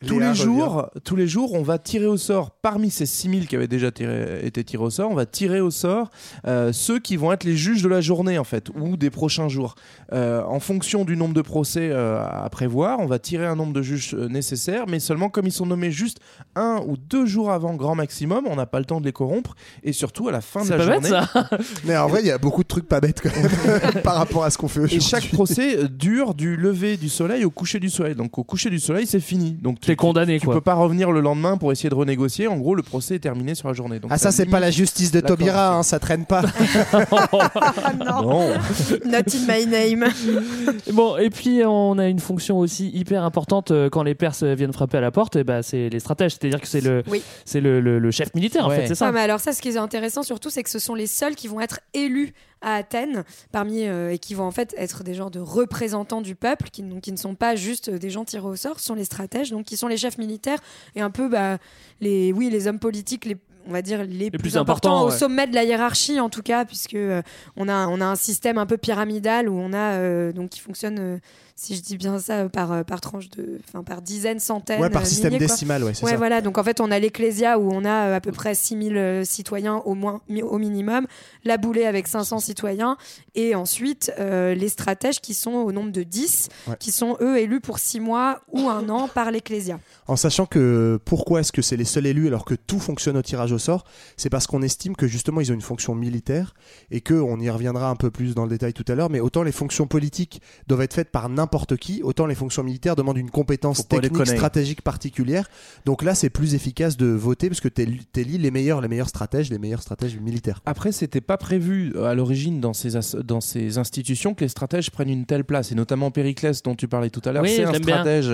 tous Léa les revient. jours, tous les jours, on va tirer au sort parmi ces 6000 qui avaient déjà tiré- été tirés au sort, on va tirer au sort euh, ceux qui vont être les juges de la journée en fait ou des prochains jours. Euh, en fonction du nombre de procès euh, à prévoir, on va tirer un nombre de juges euh, nécessaires, mais seulement comme ils sont nommés juste un ou deux jours avant grand maximum, on n'a pas le temps de les corrompre et surtout à la fin de la pas bête journée. ça. *laughs* Mais en vrai, il y a beaucoup de trucs pas bêtes quand même *laughs* par rapport à ce qu'on fait Et aujourd'hui. chaque procès dure du lever du soleil au coucher du soleil. Donc au coucher du soleil, c'est fini. Donc tu t'es condamné, tu quoi. peux pas revenir le lendemain pour essayer de renégocier. En gros, le procès est terminé sur la journée. Donc Ah ça c'est pas la justice de Taubira, hein, ça traîne pas. *laughs* Non. *laughs* Not in my name. *laughs* Bon, et puis on a une fonction aussi hyper importante euh, quand les Perses viennent frapper à la porte, et bah, c'est les stratèges, c'est-à-dire que c'est le, Oui. c'est le, le- le chef militaire en fait, c'est ça Ouais, mais alors ça, ce qui est intéressant surtout, c'est que ce sont les seuls qui vont être élus à Athènes, parmi euh, et qui vont en fait être des genres de représentants du peuple, qui, donc, qui ne sont pas juste euh, des gens tirés au sort, ce sont les stratèges, donc qui sont les chefs militaires et un peu bah, les, oui, les hommes politiques les on va dire les, plus, plus importants, importants, au sommet de la hiérarchie en tout cas puisque euh, on a on a un système un peu pyramidal où on a euh, donc qui fonctionne euh, si je dis bien ça euh, par euh, par tranche de enfin par dizaines centaines Ouais, par euh, système décimal, ouais, c'est ouais ça. voilà donc en fait on a l'ecclésia où on a à peu près 6000 euh, citoyens au moins au minimum la boulée avec 500 citoyens et ensuite euh, les stratèges qui sont au nombre de 10 Ouais. qui sont eux élus pour 6 mois ou un an par l'ecclésia En sachant que pourquoi est-ce que c'est les seuls élus alors que tout fonctionne au tirage au sort C'est parce qu'on estime que justement ils ont une fonction militaire et que on y reviendra un peu plus dans le détail tout à l'heure. Mais autant les fonctions politiques doivent être faites par n'importe qui, autant les fonctions militaires demandent une compétence Faut technique stratégique particulière. Donc là c'est plus efficace de voter parce que t'élis les meilleurs, les meilleurs stratèges, les meilleurs stratèges militaires. Après, c'était pas prévu euh, à l'origine dans ces, dans ces institutions que les stratèges prennent une telle place, et notamment Périclès dont tu parlais tout à l'heure. Oui, c'est un stratège,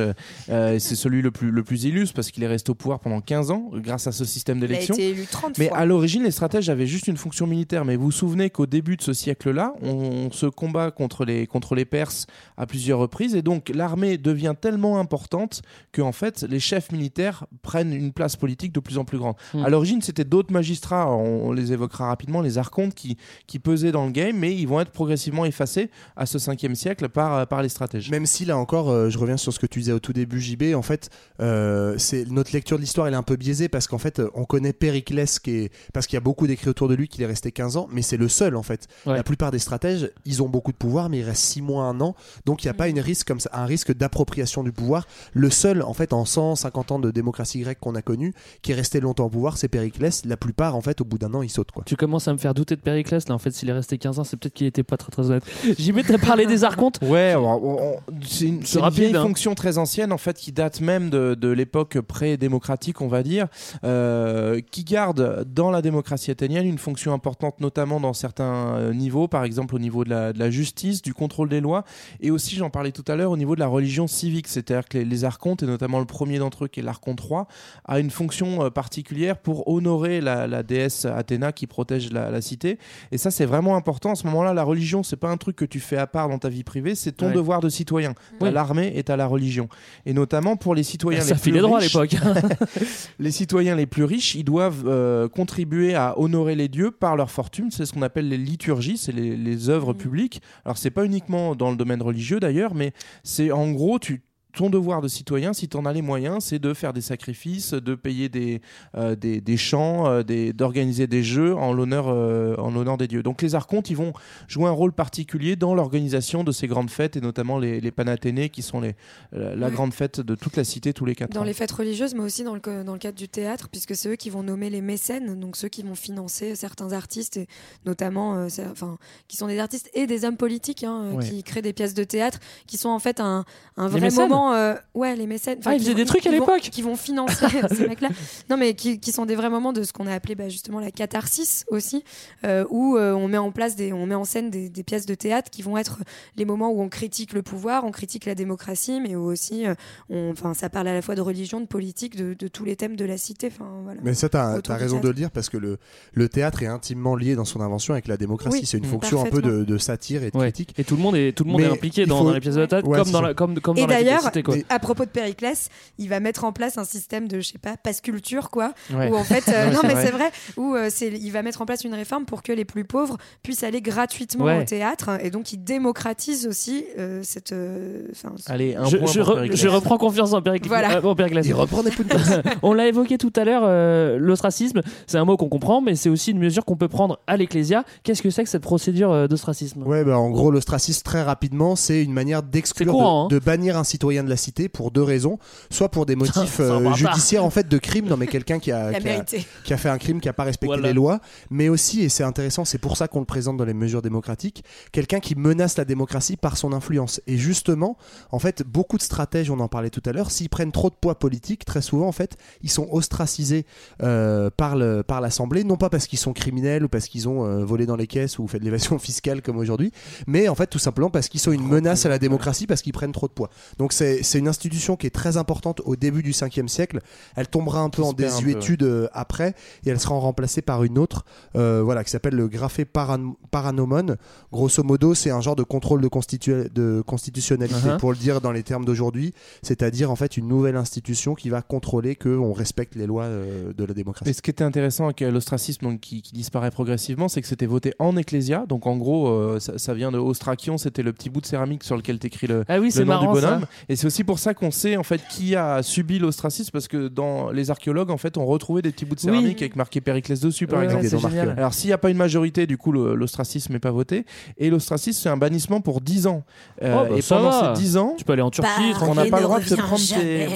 euh, c'est celui le plus, le plus illustre parce qu'il est resté au pouvoir pendant 15 ans euh, grâce à ce système il a d'élection. été élu 30 Mais fois à l'origine, les stratèges avaient juste une fonction militaire. Mais vous vous souvenez qu'au début de ce siècle-là, on, on se combat contre les, contre les Perses à plusieurs reprises. Et donc, l'armée devient tellement importante que, en fait, les chefs militaires prennent une place politique de plus en plus grande. Hmm. À l'origine, c'était d'autres magistrats, on, on les évoquera rapidement, les archontes, qui, qui pesaient dans le game, mais ils vont être progressivement effacés à ce 5e siècle par, par les stratèges. Même si là encore, euh, je reviens sur ce que tu disais au tout début, JB, en fait, euh, c'est notre lecture de l'histoire, elle est un peu biaisée parce qu'en fait, on connaît Périclès qui est parce qu'il y a beaucoup d'écrits autour de lui qu'il est resté 15 ans, mais c'est le seul en fait. Ouais. La plupart des stratèges, ils ont beaucoup de pouvoir, mais il reste 6 mois, un an, donc il n'y a pas une risque comme ça, un risque d'appropriation du pouvoir. Le seul, en fait, en 150 ans de démocratie grecque qu'on a connu, qui est resté longtemps au pouvoir, c'est Périclès. La plupart, en fait, au bout d'un an, ils sautent quoi. Tu commences à me faire douter de Périclès là en fait s'il est resté 15 ans c'est peut-être qu'il était pas très très honnête. JB t'as parlé des archontes *laughs* Ouais, on- on- on- c'est une, c'est une rapide, vieille hein. fonction très ancienne en fait qui date même de, de l'époque pré-démocratique, on va dire, euh, qui garde dans la démocratie athénienne une fonction importante, notamment dans certains euh, niveaux, par exemple au niveau de la, de la justice, du contrôle des lois, et aussi, j'en parlais tout à l'heure, au niveau de la religion civique, c'est-à-dire que les, les archontes, et notamment le premier d'entre eux qui est l'archonte roi, a une fonction euh, particulière pour honorer la, la déesse Athéna qui protège la, la cité. Et ça, c'est vraiment important. À ce moment-là, la religion, c'est pas un truc que tu fais à part dans ta vie privée, c'est ton Ouais. devoir de citoyen. Oui. l'armée et t'as la religion. Et notamment pour les citoyens *laughs* Ça les plus droit à riches, l'époque. *laughs* les citoyens les plus riches, ils doivent euh, contribuer à honorer les dieux par leur fortune. C'est ce qu'on appelle les liturgies, c'est les, les œuvres publiques. Alors c'est pas uniquement dans le domaine religieux d'ailleurs, mais c'est en gros tu ton devoir de citoyen, si tu en as les moyens, c'est de faire des sacrifices, de payer des, euh, des, des chants, euh, des- d'organiser des jeux en l'honneur euh, en l'honneur des dieux. Donc les archontes, ils vont jouer un rôle particulier dans l'organisation de ces grandes fêtes, et notamment les, les Panathénées, qui sont les, la Ouais. grande fête de toute la cité tous les quatre Dans ans. les fêtes religieuses, mais aussi dans le, dans le cadre du théâtre, puisque c'est eux qui vont nommer les mécènes, donc ceux qui vont financer certains artistes, et notamment, euh, enfin, qui sont des artistes et des hommes politiques, hein, euh, Ouais. qui créent des pièces de théâtre, qui sont en fait un, un vrai mécènes euh, ouais, les mécènes. Ah, ils qui faisaient vont- des trucs à l'époque Qui vont financer ces mecs-là. Non, mais qui, qui sont des vrais moments de ce qu'on a appelé bah, justement la catharsis aussi, euh, où euh, on met en place des, on met en scène des, des pièces de théâtre qui vont être les moments où on critique le pouvoir, on critique la démocratie, mais où aussi, euh, on, enfin, ça parle à la fois de religion, de politique, de, de tous les thèmes de la cité. Enfin, voilà. Mais ça, t'as as raison de le dire parce que le, le théâtre est intimement lié dans son invention avec la démocratie. Oui, c'est une fonction un peu de, satire et de Ouais. critique. Et tout le monde est tout le monde Mais est impliqué dans, faut- dans les pièces de théâtre Ouais, comme dans la comme comme Et dans la d'ailleurs, cité quoi. à propos de Périclès, il va mettre en place un système de, je sais pas, passe culture, quoi. Ouais. Où en fait, euh, *laughs* non mais c'est vrai, où euh, c'est, il va mettre en place une réforme pour que les plus pauvres puissent aller gratuitement Ouais. au théâtre, et donc il démocratise aussi euh, cette. Allez, un Je, point je pour re- Périclès. je reprends confiance en Périclès. Voilà. euh, Périclès. Il reprend des *laughs* On l'a évoqué tout à l'heure, euh, l'ostracisme, c'est un mot qu'on comprend, mais c'est aussi une mesure qu'on peut prendre à l'Ecclésia. Qu'est-ce que c'est que cette procédure euh, d'ostracisme? Ouais, bah, en gros, l'ostracisme, très rapidement, c'est une manière d'exclure, C'est courant, de, hein. de bannir un citoyen de la cité pour deux raisons. Soit pour des *laughs* motifs euh, judiciaires en fait de crime, non mais *laughs* quelqu'un qui a, qui a- mérité. qui a fait un crime, qui a pas respecté Voilà. les lois, mais aussi, et c'est intéressant, c'est pour ça qu'on le présente dans les mesures démocratiques, quelqu'un qui menace la démocratie par son influence. Et justement, en fait, beaucoup de stratèges, on en parlait tout à l'heure, s'ils prennent trop de poids politique, très souvent, en fait, ils sont ostracisés euh, par le- par l'Assemblée, non pas parce qu'ils sont criminels ou parce qu'ils ont euh, volé dans les caisses ou fait de l'évasion *laughs* fiscale comme aujourd'hui, mais en fait, tout simplement parce qu'ils sont une menace à la démocratie, parce qu'ils prennent trop de poids. Donc c'est c'est une institution qui est très importante au début du 5e siècle. Elle tombera un peu en peu, désuétude euh, après et elle sera remplacée par une autre euh, voilà, qui s'appelle le graphé paran- paranomon. Grosso modo, c'est un genre de contrôle de, constitu- de constitutionnalité, Uh-huh. pour le dire dans les termes d'aujourd'hui, c'est-à-dire en fait une nouvelle institution qui va contrôler qu'on respecte les lois euh, de la Et démocratie. ce qui était intéressant avec l'ostracisme qui, qui disparaît progressivement, c'est que c'était voté en ecclésia. Donc en gros, euh, ça, ça vient de ostrakion, c'était le petit bout de céramique sur lequel t'écris le, Ah oui, le nom marrant du ça. bonhomme. Et c'est aussi pour ça qu'on sait en fait qui a subi l'ostracisme, parce que dans les archéologues en fait ont retrouvé des petits bouts de Oui. céramique avec marqué Périclès dessus, par Ouais, exemple. Des Alors s'il n'y a pas une majorité, du coup l'ostracisme n'est pas voté. Et l'ostracisme c'est un bannissement pour 10 ans. Euh, Oh, bah, et pendant va. ces 10 ans, Tu peux aller en Turquie. on n'a pas le droit de te prendre tes...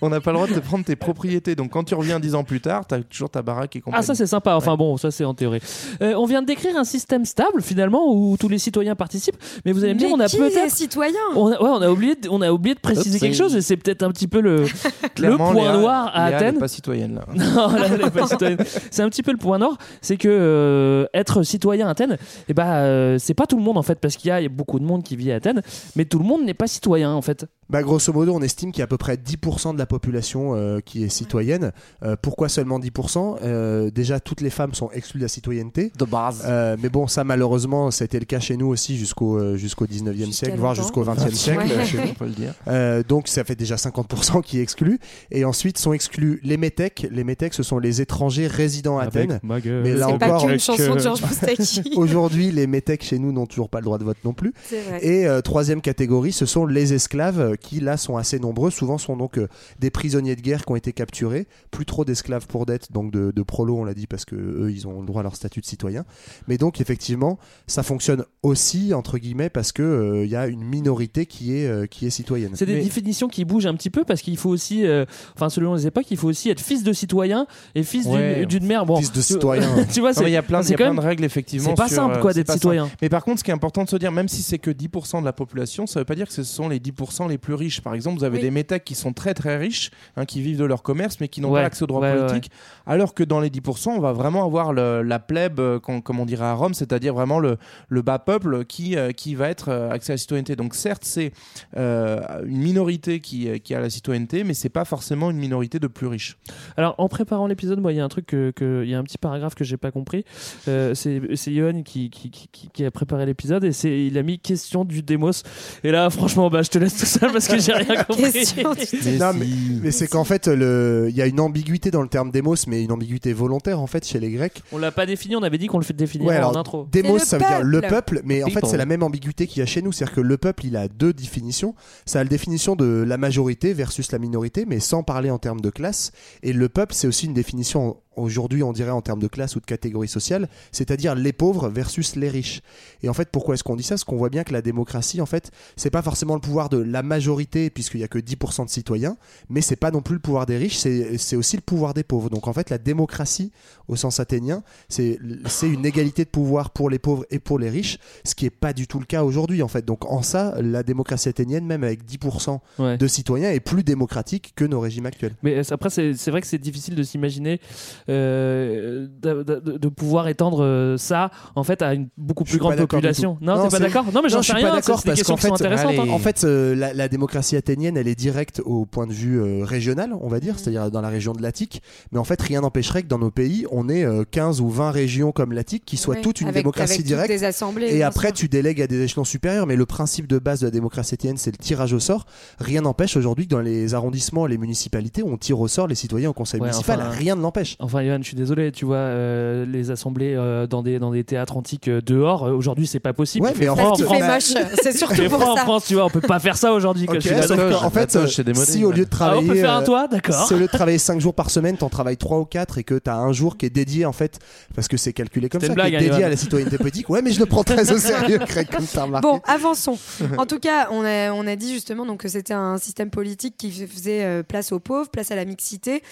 On n'a pas le droit de te prendre tes propriétés. Donc quand tu reviens 10 ans plus tard, tu as toujours ta baraque et compagnie. Ah ça c'est sympa, enfin bon ça c'est en théorie. Euh, on vient de décrire un système stable finalement où tous les citoyens participent, mais vous allez me dire Mais on a qui est peut-être... citoyen On a, ouais, on a oublié, de, on a oublié de préciser Oups, quelque chose et c'est peut-être un petit peu le, *laughs* point Léa- noir à Léa, elle Athènes. pas citoyenne là. *laughs* Non, là, elle est pas citoyenne. c'est un petit peu le point noir, c'est que euh, être citoyen à Athènes, eh ben, euh, c'est pas tout le monde en fait, parce qu'il y a beaucoup de monde qui vit à Athènes, mais tout le monde n'est pas citoyen en fait. Bah, grosso modo, on estime qu'il y a à peu près 10% de la population euh, qui est citoyenne. Euh, pourquoi seulement 10% Euh, Déjà, toutes les femmes sont exclues de la citoyenneté. De base. Euh, mais bon, ça malheureusement, ça a été le cas chez nous aussi jusqu'au euh, jusqu'au 19e siècle, voire jusqu'au 20e siècle. Ouais. chez nous. on peut le dire. Euh, donc ça fait déjà 50% qui est exclu. Et ensuite sont exclus les métèques. Les métèques, ce sont les étrangers résidant à Athènes. ma gueule. Mais là pas encore, chanson de Georges *laughs* aujourd'hui, les métèques chez nous n'ont toujours pas le droit de vote non plus. C'est vrai. Et euh, troisième catégorie, ce sont les esclaves qui là sont assez nombreux. Souvent sont donc euh, des prisonniers de guerre qui ont été capturés. Plus trop d'esclaves pour dette, donc de, de prolos, on l'a dit, parce que eux, ils ont le droit à leur statut de citoyen. Mais donc effectivement, ça fonctionne aussi entre guillemets parce que euh, il y a une minorité qui est euh, qui est citoyenne. C'est des Mais- définitions qui bougent un petit peu parce qu'il faut aussi, euh, enfin selon les époques, il faut aussi être fils de citoyen et fils d'une- Ouais. d'une mère. Bon, Fils de citoyen. tu vois, *laughs* il y a plein, y c'est a quand plein même- de règles effectivement. c'est pas sur, simple euh, quoi d'être simple. citoyen. Mais par contre, ce qui est important de se dire, même si c'est que 10% de la population, ça veut pas dire que ce sont les 10% les plus riches. Par exemple, vous avez Oui. des métèques qui sont très très riches, hein, qui vivent de leur commerce, mais qui n'ont Ouais. pas accès aux droits Ouais, ouais, politiques. Alors que dans les 10%, on va vraiment avoir le- la plèbe, euh, com- comme on dirait à Rome, c'est-à-dire vraiment le, le bas peuple qui, euh, qui va être euh, accès à la citoyenneté. Donc certes, c'est euh, une minorité qui, qui a la citoyenneté, mais c'est pas forcément une minorité de plus riches. Alors, en préparant l'épisode, moi, il y a un truc que, y a un petit paragraphe que j'ai pas compris. Euh, c'est Johan qui, qui, qui, qui- qui a préparé l'épisode et c'est il a mis question du démos. Et là, franchement, bah, je te laisse tout seul parce que j'ai rien compris. *laughs* Mais Non, si. mais, mais c'est qu'en fait, le- il y a une ambiguïté dans le terme démos, mais une ambiguïté volontaire en fait chez les Grecs. On l'a pas défini. On avait dit qu'on le fait définir Ouais, en alors, intro. Démos, C'est ça le veut dire le peuple. peuple, mais en fait, People. c'est la même ambiguïté qu'il y a chez nous. C'est-à-dire que le peuple, il a deux définitions. Ça a la définition de la majorité versus la minorité, mais sans parler en termes de classe. Et le peuple, c'est aussi une définition aujourd'hui, on dirait en termes de classe ou de catégorie sociale, c'est-à-dire les pauvres versus les riches. Et en fait, pourquoi est-ce qu'on dit ça? Parce qu'on voit bien que la démocratie, en fait, c'est pas forcément le pouvoir de la majorité, puisqu'il y a que 10% de citoyens, mais c'est pas non plus le pouvoir des riches, c'est aussi le pouvoir des pauvres. Donc en fait, la démocratie, au sens athénien, c'est une égalité de pouvoir pour les pauvres et pour les riches, ce qui est pas du tout le cas aujourd'hui, en fait. Donc en ça, la démocratie athénienne, même avec 10% Ouais. de citoyens, est plus démocratique que nos régimes actuels. Mais euh, après, c'est vrai que c'est difficile de s'imaginer de, de- de pouvoir étendre euh, ça en fait à une beaucoup plus grande population. Non, Non, t'es pas d'accord? Non, mais j'en sais rien. d'accord C'est des parce questions qu'en fait, intéressantes. allez. hein. En fait, euh, la, la démocratie athénienne, elle est directe au point de vue euh, régional, on va dire, c'est-à-dire dans la région de l'Attique. Mais en fait, rien n'empêcherait que dans nos pays, on ait euh, 15 ou 20 régions comme l'Attique qui soient toutes une avec- démocratie avec directe. des assemblées, Et après, sûr. tu délègues à des échelons supérieurs. Mais le principe de base de la démocratie athénienne, c'est le tirage au sort. Rien n'empêche aujourd'hui que dans les arrondissements, les municipalités, on tire au sort les citoyens au conseil Ouais, municipal. enfin, rien ne l'empêche. Enfin, enfin, Johan, je suis désolé, tu vois, euh, les assemblées euh, dans, des, dans des théâtres antiques euh, dehors, euh, aujourd'hui, c'est pas possible. Ouais, mais en en France. moche, *laughs* c'est surtout pour froid en ça. France, tu vois, on peut pas faire ça aujourd'hui. quoi, Ok, je suis sauf d'accord. qu'en fait, démodé, si au lieu de Ah, travailler, on peut faire un toit, d'accord. si au lieu de travailler 5 jours par semaine, t'en travailles 3 ou 4 et que t'as un jour qui est dédié en fait, parce que c'est calculé comme ça, qui est hein, dédié à la citoyenneté politique. Ouais, mais je le prends très au sérieux, *laughs* Craig, comme t'as remarqué. Bon, avançons. En tout cas, on a, on a dit justement donc, que c'était un système politique qui faisait place aux pauvres, place à la mixité,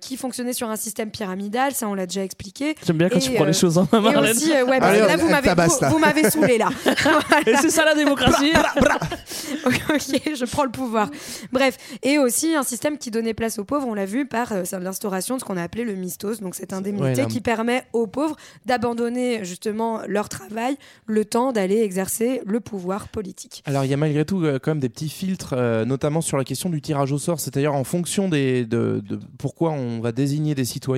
qui fonctionnait sur un système pyramidal, ça on l'a déjà expliqué. J'aime bien quand Et, tu prends euh, les choses en main, Et Marlène. aussi, euh, ouais, Allez, là, vous m'avez, tabasse, vous, là. vous m'avez saoulé là. *laughs* Et c'est ça la démocratie *laughs* ok, je prends le pouvoir. Bref, et aussi un système qui donnait place aux pauvres, on l'a vu par euh, l'instauration de ce qu'on a appelé le mistos, donc cette indemnité Ouais, qui permet aux pauvres d'abandonner justement leur travail le temps d'aller exercer le pouvoir politique. Alors il y a malgré tout euh, quand même des petits filtres, euh, notamment sur la question du tirage au sort, c'est-à-dire en fonction des, de, de pourquoi on va désigner des citoyens,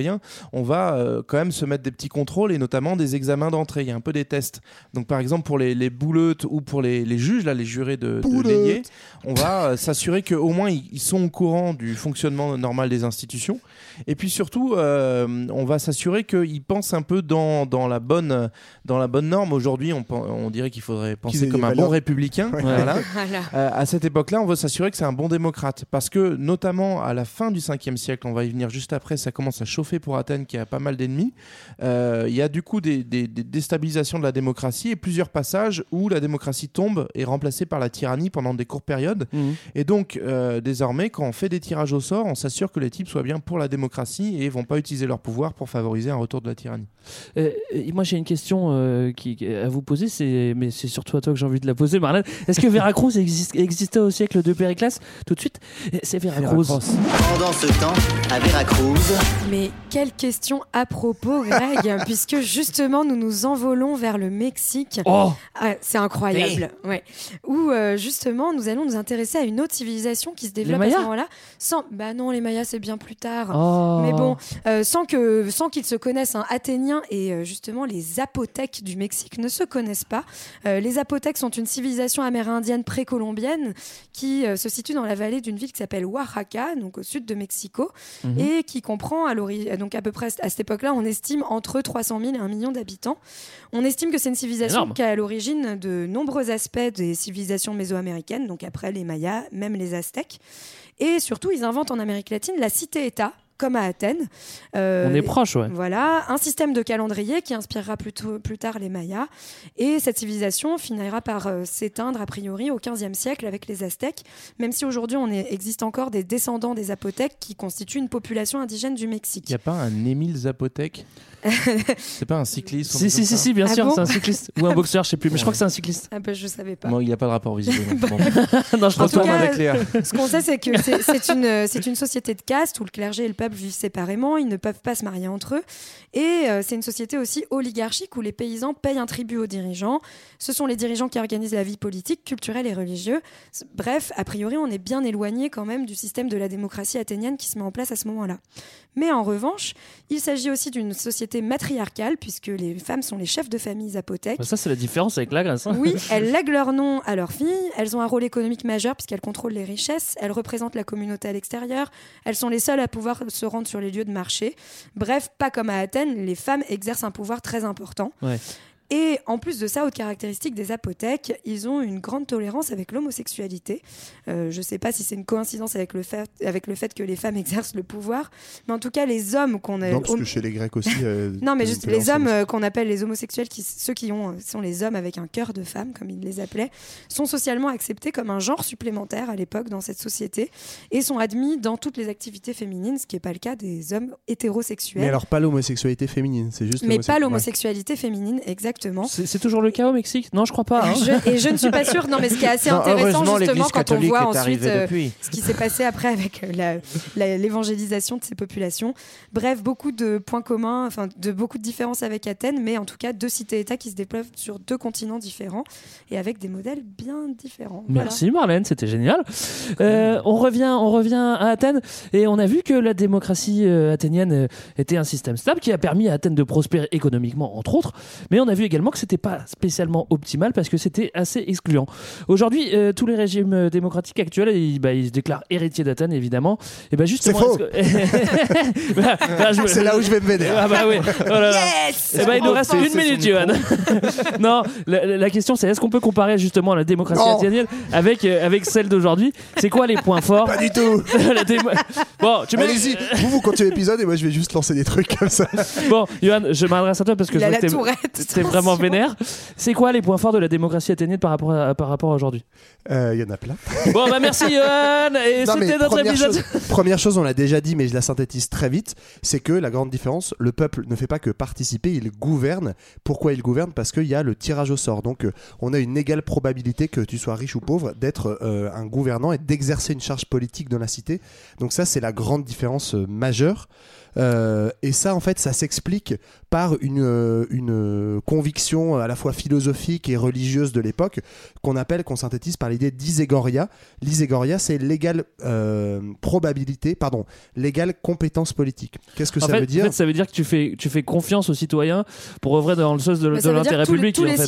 on va euh, quand même se mettre des petits contrôles et notamment des examens d'entrée, il y a un peu des tests. Donc par exemple pour les, les bouleutes ou pour les, les juges, là, les jurés de, de. Lénier, on va euh, s'assurer qu'au moins ils, ils sont au courant du fonctionnement normal des institutions. Et puis surtout, euh, on va s'assurer qu'ils pensent un peu dans, dans, la, bonne, dans la bonne norme. Aujourd'hui, on, on dirait qu'il faudrait penser comme un bon républicain. *laughs* Ouais. Voilà. *laughs* Voilà. Euh, à cette époque-là, on veut s'assurer que c'est un bon démocrate. Parce que, notamment à la fin du 5e siècle, on va y venir juste après, ça commence à chauffer pour Athènes qui a pas mal d'ennemis. Euh, Il y a du coup des, des- des déstabilisations de la démocratie et plusieurs passages où la démocratie tombe et est remplacée par la tyrannie pendant des courtes périodes. Mhm. Et donc, euh, désormais, quand on fait des tirages au sort, on s'assure que les types soient bien pour la démocratie et vont pas utiliser leur pouvoir pour favoriser un retour de la tyrannie. Euh, et moi j'ai une question euh, qui, à vous poser, c'est, mais c'est surtout à toi que j'ai envie de la poser, Marlène. Est-ce que Veracruz *laughs* existe- existait au siècle de Périclas Tout de suite, c'est Veracruz. Pendant ce temps, à Veracruz, Mais quelle question à propos, Greg, *laughs* puisque justement nous nous envolons vers le Mexique. Oh Ah, c'est incroyable, ouais. Où euh, justement nous allons nous intéresser à une autre civilisation qui se développe à ce moment-là. Sans, bah non, les Mayas c'est bien plus tard. Oh. Mais bon, euh, sans que, sans qu'ils se connaissent, un Athénien et euh, justement les Zapotèques du Mexique ne se connaissent pas. Euh, les Zapotèques sont une civilisation amérindienne précolombienne qui se situe dans la vallée d'une ville qui s'appelle Oaxaca, donc au sud de Mexico, Mhm. et qui comprend à donc à peu près à cette époque-là, on estime entre 300 000 et 1 million d'habitants. On estime que c'est une civilisation qui a à l'origine de nombreux aspects des civilisations mésoaméricaines, donc après les Mayas, même les Aztèques. Et surtout, ils inventent en Amérique latine la cité-État, comme à Athènes. Euh, On est proche, ouais. Voilà, un système de calendrier qui inspirera plus, tôt- plus tard les Mayas. Et cette civilisation finira par euh, s'éteindre, a priori, au XVe siècle avec les Aztèques, même si aujourd'hui, on est- existe encore des descendants des Zapotèques qui constituent une population indigène du Mexique. Il n'y a pas un Émile Zapotec *laughs* C'est pas un cycliste ou un Si, si, si, si, bien Ah sûr, bon c'est un cycliste. Ou un *laughs* boxeur, je sais plus, mais je crois que c'est un cycliste. Ah bah, je savais pas. Bon, il n'y a pas de rapport visiblement. *laughs* Bon. non, je cas, avec Léa. ce qu'on sait, c'est que c'est une, euh, c'est une société de caste où le clergé et le peuple vivent séparément, ils ne peuvent pas se marier entre eux. Et euh, c'est une société aussi oligarchique où les paysans payent un tribut aux dirigeants. Ce sont les dirigeants qui organisent la vie politique, culturelle et religieuse. Bref, a priori, on est bien éloigné quand même du système de la démocratie athénienne qui se met en place à ce moment-là. Mais en revanche, il s'agit aussi d'une société matriarcale puisque les femmes sont les chefs de famille zapotèques. Bah, Ça, c'est la différence avec la Grèce. hein. Oui, *laughs* elles lèguent leur nom à leurs filles, elles ont un rôle économique majeur puisqu'elles contrôlent les richesses, elles représentent la communauté à l'extérieur, elles sont les seules à pouvoir se rendre sur les lieux de marché. Bref, pas comme à Athènes, les femmes exercent un pouvoir très important. Et en plus de ça, autre caractéristique des apothèques, ils ont une grande tolérance avec l'homosexualité. Euh, je ne sais pas si c'est une coïncidence avec le, fait, avec le fait que les femmes exercent le pouvoir, mais en tout cas, les hommes qu'on a... Non, parce que chez les Grecs aussi. euh, *laughs* Non, mais il y a juste une les tolérance hommes euh, qu'on appelle les homosexuels, qui, ceux qui ont, euh, sont les hommes avec un cœur de femme, comme ils les appelaient, sont socialement acceptés comme un genre supplémentaire à l'époque dans cette société et sont admis dans toutes les activités féminines, ce qui n'est pas le cas des hommes hétérosexuels. Mais alors pas l'homosexualité féminine, c'est juste. Mais l'homosexualité- pas ouais. l'homosexualité féminine, exactement. C'est c'est toujours le cas au Mexique? Non, je crois pas. hein. Je- et je ne suis pas sûre. Non, mais ce qui est assez *laughs* Non, intéressant justement quand on voit ensuite euh, ce qui s'est passé après avec euh, la- la- l'évangélisation de ces populations. Bref, beaucoup de points communs, enfin de beaucoup de différences avec Athènes, mais en tout cas deux cités-États qui se développent sur deux continents différents et avec des modèles bien différents. Voilà. Merci Marlène, c'était génial. Euh, on revient, on revient à Athènes et on a vu que la démocratie euh, athénienne était un système stable qui a permis à Athènes de prospérer économiquement, entre autres. Mais on a vu également que c'était pas spécialement optimal parce que c'était assez excluant. Aujourd'hui, euh, tous les régimes euh, démocratiques actuels, ils, bah, ils se déclarent héritiers d'Athènes, évidemment. Et bah justement, que- *laughs* Bah, bah, je me- C'est là où je vais me vénérer. Ah bah oui. Oh là là. Yes Eh ben, il nous reste une c'est minute, Johan. *laughs* non, la, question c'est est-ce qu'on peut comparer justement la démocratie Non. athénienne avec, euh, avec celle d'aujourd'hui? C'est quoi les points forts? Pas du tout. *laughs* Démo- Bon, tu mets. Allez-y, vous vous continuez l'épisode et moi je vais juste lancer des trucs comme ça. Bon, Johan, je m'adresse à toi parce que Il je la que tourette. Vraiment vénère. C'est quoi les points forts de la démocratie athénienne par rapport à, par rapport à aujourd'hui? Euh, Il y en a plein. *laughs* Bon, bah merci Johan Et c'était notre première épisode. chose, première chose, on l'a déjà dit, mais je la synthétise très vite, c'est que la grande différence, le peuple ne fait pas que participer, il gouverne. Pourquoi il gouverne? Parce qu'il y a le tirage au sort. Donc, euh, on a une égale probabilité que tu sois riche ou pauvre d'être euh, un gouvernant et d'exercer une charge politique dans la cité. Donc ça, c'est la grande différence euh, majeure. Euh, et ça, en fait, ça s'explique par une, euh, une conviction à la fois philosophique et religieuse de l'époque qu'on appelle, qu'on synthétise par l'idée d'iségoria. L'iségoria, c'est l'égale euh, probabilité, pardon, l'égale compétence politique. Qu'est-ce que En ça fait, veut dire en fait, ça veut dire que tu fais, tu fais confiance aux citoyens pour œuvrer dans le sens de, de ça veut dire l'intérêt que tous, les- public. tous en les quoi.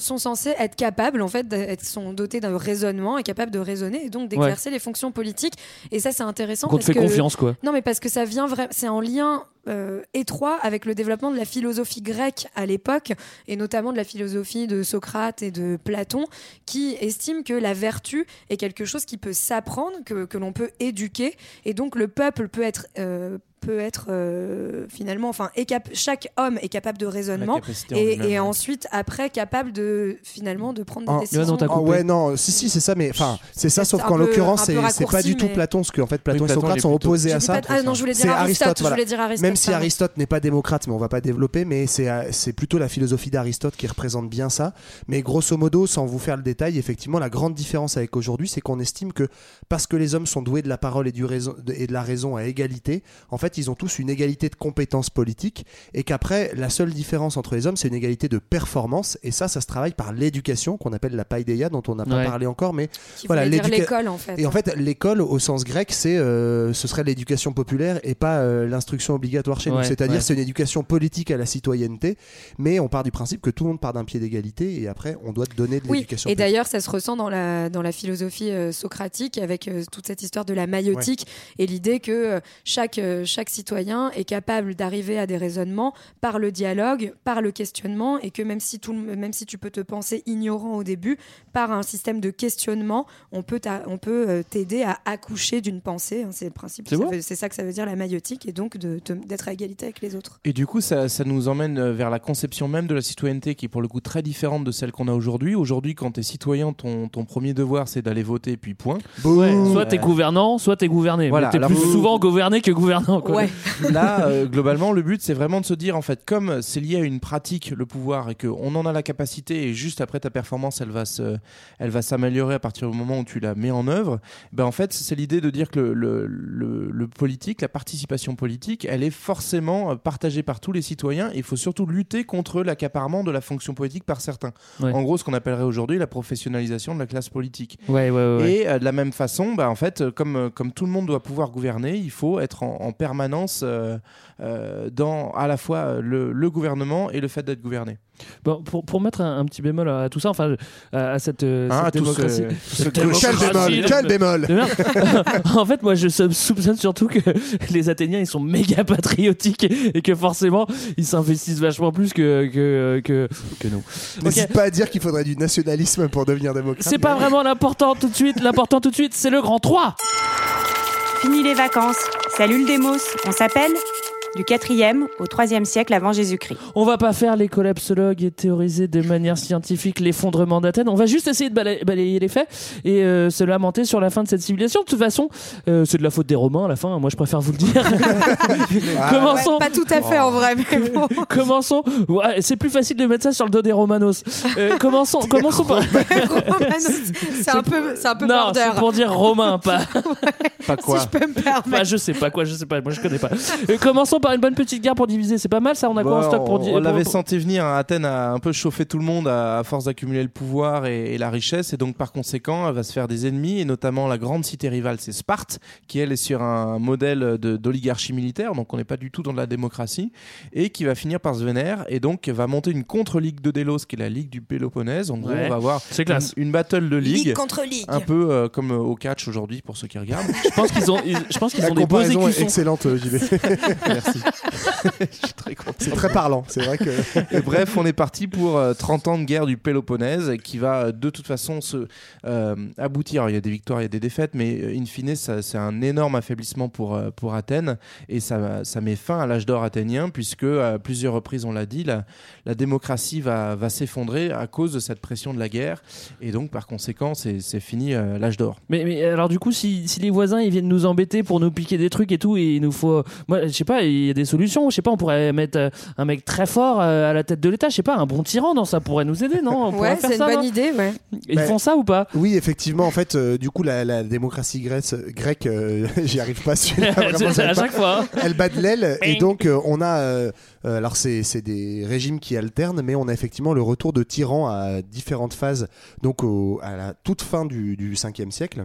Sont censés être capables, en fait, d'être sont dotés d'un raisonnement et capables de raisonner et donc d'exercer les fonctions politiques. Et ça, c'est intéressant. Donc on te fait que- confiance, quoi. Non, mais parce que ça vient vraiment, c'est en lien euh, étroit avec le développement de la philosophie grecque à l'époque, et notamment de la philosophie de Socrate et de Platon, qui estiment que la vertu est quelque chose qui peut s'apprendre, que, que l'on peut éduquer, et donc le peuple peut être euh, peut être euh, finalement, enfin, est cap- chaque homme est capable de raisonnement et, ensuite après capable de finalement de prendre des En- décisions. Ah ouais, non, si, si, c'est ça, mais enfin, c'est ça, sauf qu'en l'occurrence, c'est pas du tout mais- Platon, parce qu'en fait, Platon Oui, et Socrate sont opposés à ça. pas- ah non, je voulais dire Aristote, je voulais dire Aristote, Même si pardon. Aristote n'est pas démocrate, mais on va pas développer, mais c'est c'est plutôt la philosophie d'Aristote qui représente bien ça. Mais grosso modo, sans vous faire le détail, effectivement, la grande différence avec aujourd'hui, c'est qu'on estime que parce que les hommes sont doués de la parole et, du raison, et de la raison à égalité, en fait, ils ont tous une égalité de compétences politiques et qu'après, la seule différence entre les hommes, c'est une égalité de performance. Et ça, ça se travaille par l'éducation qu'on appelle la paideia, dont on n'a pas Ouais. parlé encore, mais Qui voilà, l'école, en fait. Et en fait, l'école au sens grec, c'est euh, ce serait l'éducation populaire et pas euh, l'instruction obligatoire chez nous. C'est-à-dire, ouais. c'est une éducation politique à la citoyenneté, mais on part du principe que tout le monde part d'un pied d'égalité et après, on doit donner de Oui, l'éducation. et d'ailleurs, ça se ressent dans la, dans la philosophie euh, socratique avec euh, toute cette histoire de la maïotique et l'idée que euh, chaque, euh, chaque citoyen est capable d'arriver à des raisonnements par le dialogue, par le questionnement et que même si, tout, le- même si tu peux te penser ignorant au début, par un système de questionnement, on peut t'a- on peut euh, t'aider à accoucher d'une pensée. hein, c'est le principe. C'est ça que ça veut dire la maïotique et donc d'être à égalité avec les autres. Et du coup, ça, ça nous emmène euh, vers la conception même de la citoyenneté qui est pour le coup très différente de celle qu'on a aujourd'hui. Aujourd'hui, quand tu es citoyen, ton, ton premier devoir c'est d'aller voter, puis point. Ouais, soit t'es gouvernant, soit t'es gouverné. Voilà, mais t'es alors plus vous- souvent gouverné que gouvernant. Quoi. *laughs* Là, euh, globalement, le but, c'est vraiment de se dire, en fait, comme c'est lié à une pratique, le pouvoir, et qu'on en a la capacité, et juste après ta performance, elle va se, elle va s'améliorer à partir du moment où tu la mets en œuvre. Ben, en fait, c'est l'idée de dire que le, le, le- le politique, la participation politique, elle est forcément euh, partagée par tous les citoyens. Il faut surtout lutter contre l'accaparement de la fonction politique par certains. Ouais. En gros, ce qu'on appellerait aujourd'hui la professionnalisation de la classe politique. Ouais, ouais, ouais, ouais. Et euh, de la même façon, bah, en fait, comme, comme tout le monde doit pouvoir gouverner, il faut être en, en permanence euh, euh, dans à la fois euh, le, le gouvernement et le fait d'être gouverné. Bon, pour, pour mettre un, un petit bémol à, tout ça, enfin, à, à cette, euh, Hein, cette à tout ce- démocratie. *laughs* ce cette que- démocratie Quel bémol, quel bémol. *laughs* en fait, moi, je sou- soupçonne surtout que *laughs* les Athéniens, ils sont méga patriotiques et que forcément, ils s'investissent vachement plus que, que, que, que nous. N'hésite pas à dire qu'il faudrait du nationalisme pour devenir démocrate. C'est pas vraiment l'important tout de suite. L'important tout de suite, c'est le grand 3. Fini les vacances. Salut le démos. On s'appelle du 4e au 3e siècle avant Jésus-Christ. On va pas faire les collapsologues et théoriser de manière scientifique l'effondrement d'Athènes. On va juste essayer de bala- balayer les faits et euh, se lamenter sur la fin de cette civilisation. De toute façon, euh, c'est de la faute des Romains à la fin. Moi, je préfère vous le dire. *laughs* Commençons. Ouais, pas tout à fait en vrai, mais *laughs* bon. Commençons. Ouais, c'est plus facile de mettre ça sur le dos des Romanos. Euh, commençons. *laughs* Commençons par. c'est un peu, c'est un peu non, c'est pour dire romain, pas. Pas Si je peux me permettre. Je sais pas quoi, je sais pas, moi je connais pas. Commençons Commençons par une bonne petite guerre pour diviser. C'est pas mal ça. On a quoi en stock pour on, on l'avait senti venir. hein. Athènes a un peu chauffé tout le monde à, à force d'accumuler le pouvoir et, et la richesse. Et donc, par conséquent, elle va se faire des ennemis. Et notamment, la grande cité rivale, c'est Sparte, qui elle est sur un modèle de- d'oligarchie militaire. Donc, on n'est pas du tout dans de la démocratie. Et qui va finir par se vénère. Et donc, va monter une contre-ligue de Délos, qui est la ligue du Péloponnèse. En gros, Ouais. on va avoir. Une, une battle de ligue. Ligue contre ligue. Un peu euh, comme euh, au catch aujourd'hui, pour ceux qui regardent. *laughs* Je pense qu'ils ont, ils- je pense qu'ils La ont des beaux écussons. excellente, euh, JB. *laughs* Merci. *laughs* Je suis très content. C'est très parlant, c'est vrai que. *laughs* Et bref, on est parti pour euh, 30 ans de guerre du Péloponnèse qui va euh, de toute façon se euh, aboutir. Il y a des victoires, il y a des défaites, mais euh, in fine, c'est un énorme affaiblissement pour, euh, pour Athènes et ça, ça met fin à l'âge d'or athénien puisque à plusieurs reprises, on l'a dit, la, la démocratie va, va s'effondrer à cause de cette pression de la guerre et donc par conséquent, c'est c'est fini euh, l'âge d'or. Mais, mais alors du coup, si, si les voisins ils viennent nous embêter pour nous piquer des trucs et tout, et il nous faut, moi je sais pas, il y a des solutions. Je sais pas, on pourrait mettre euh, un mec très fort euh, à la tête de l'État. Je sais pas, un bon tyran, non, ça pourrait nous aider, non On Ouais, c'est une ça, bonne idée, ouais. Ils Bah, font ça ou pas Oui, effectivement, en fait, euh, du coup, la, la démocratie grecque, grecque euh, *laughs* j'y arrive pas celui-là. *laughs* vraiment, à pas. chaque fois, hein. Elle bat de l'aile, et donc euh, on a. alors, c'est c'est des régimes qui alternent, mais on a effectivement le retour de tyrans à différentes phases, donc au- à la toute fin du, du 5e siècle.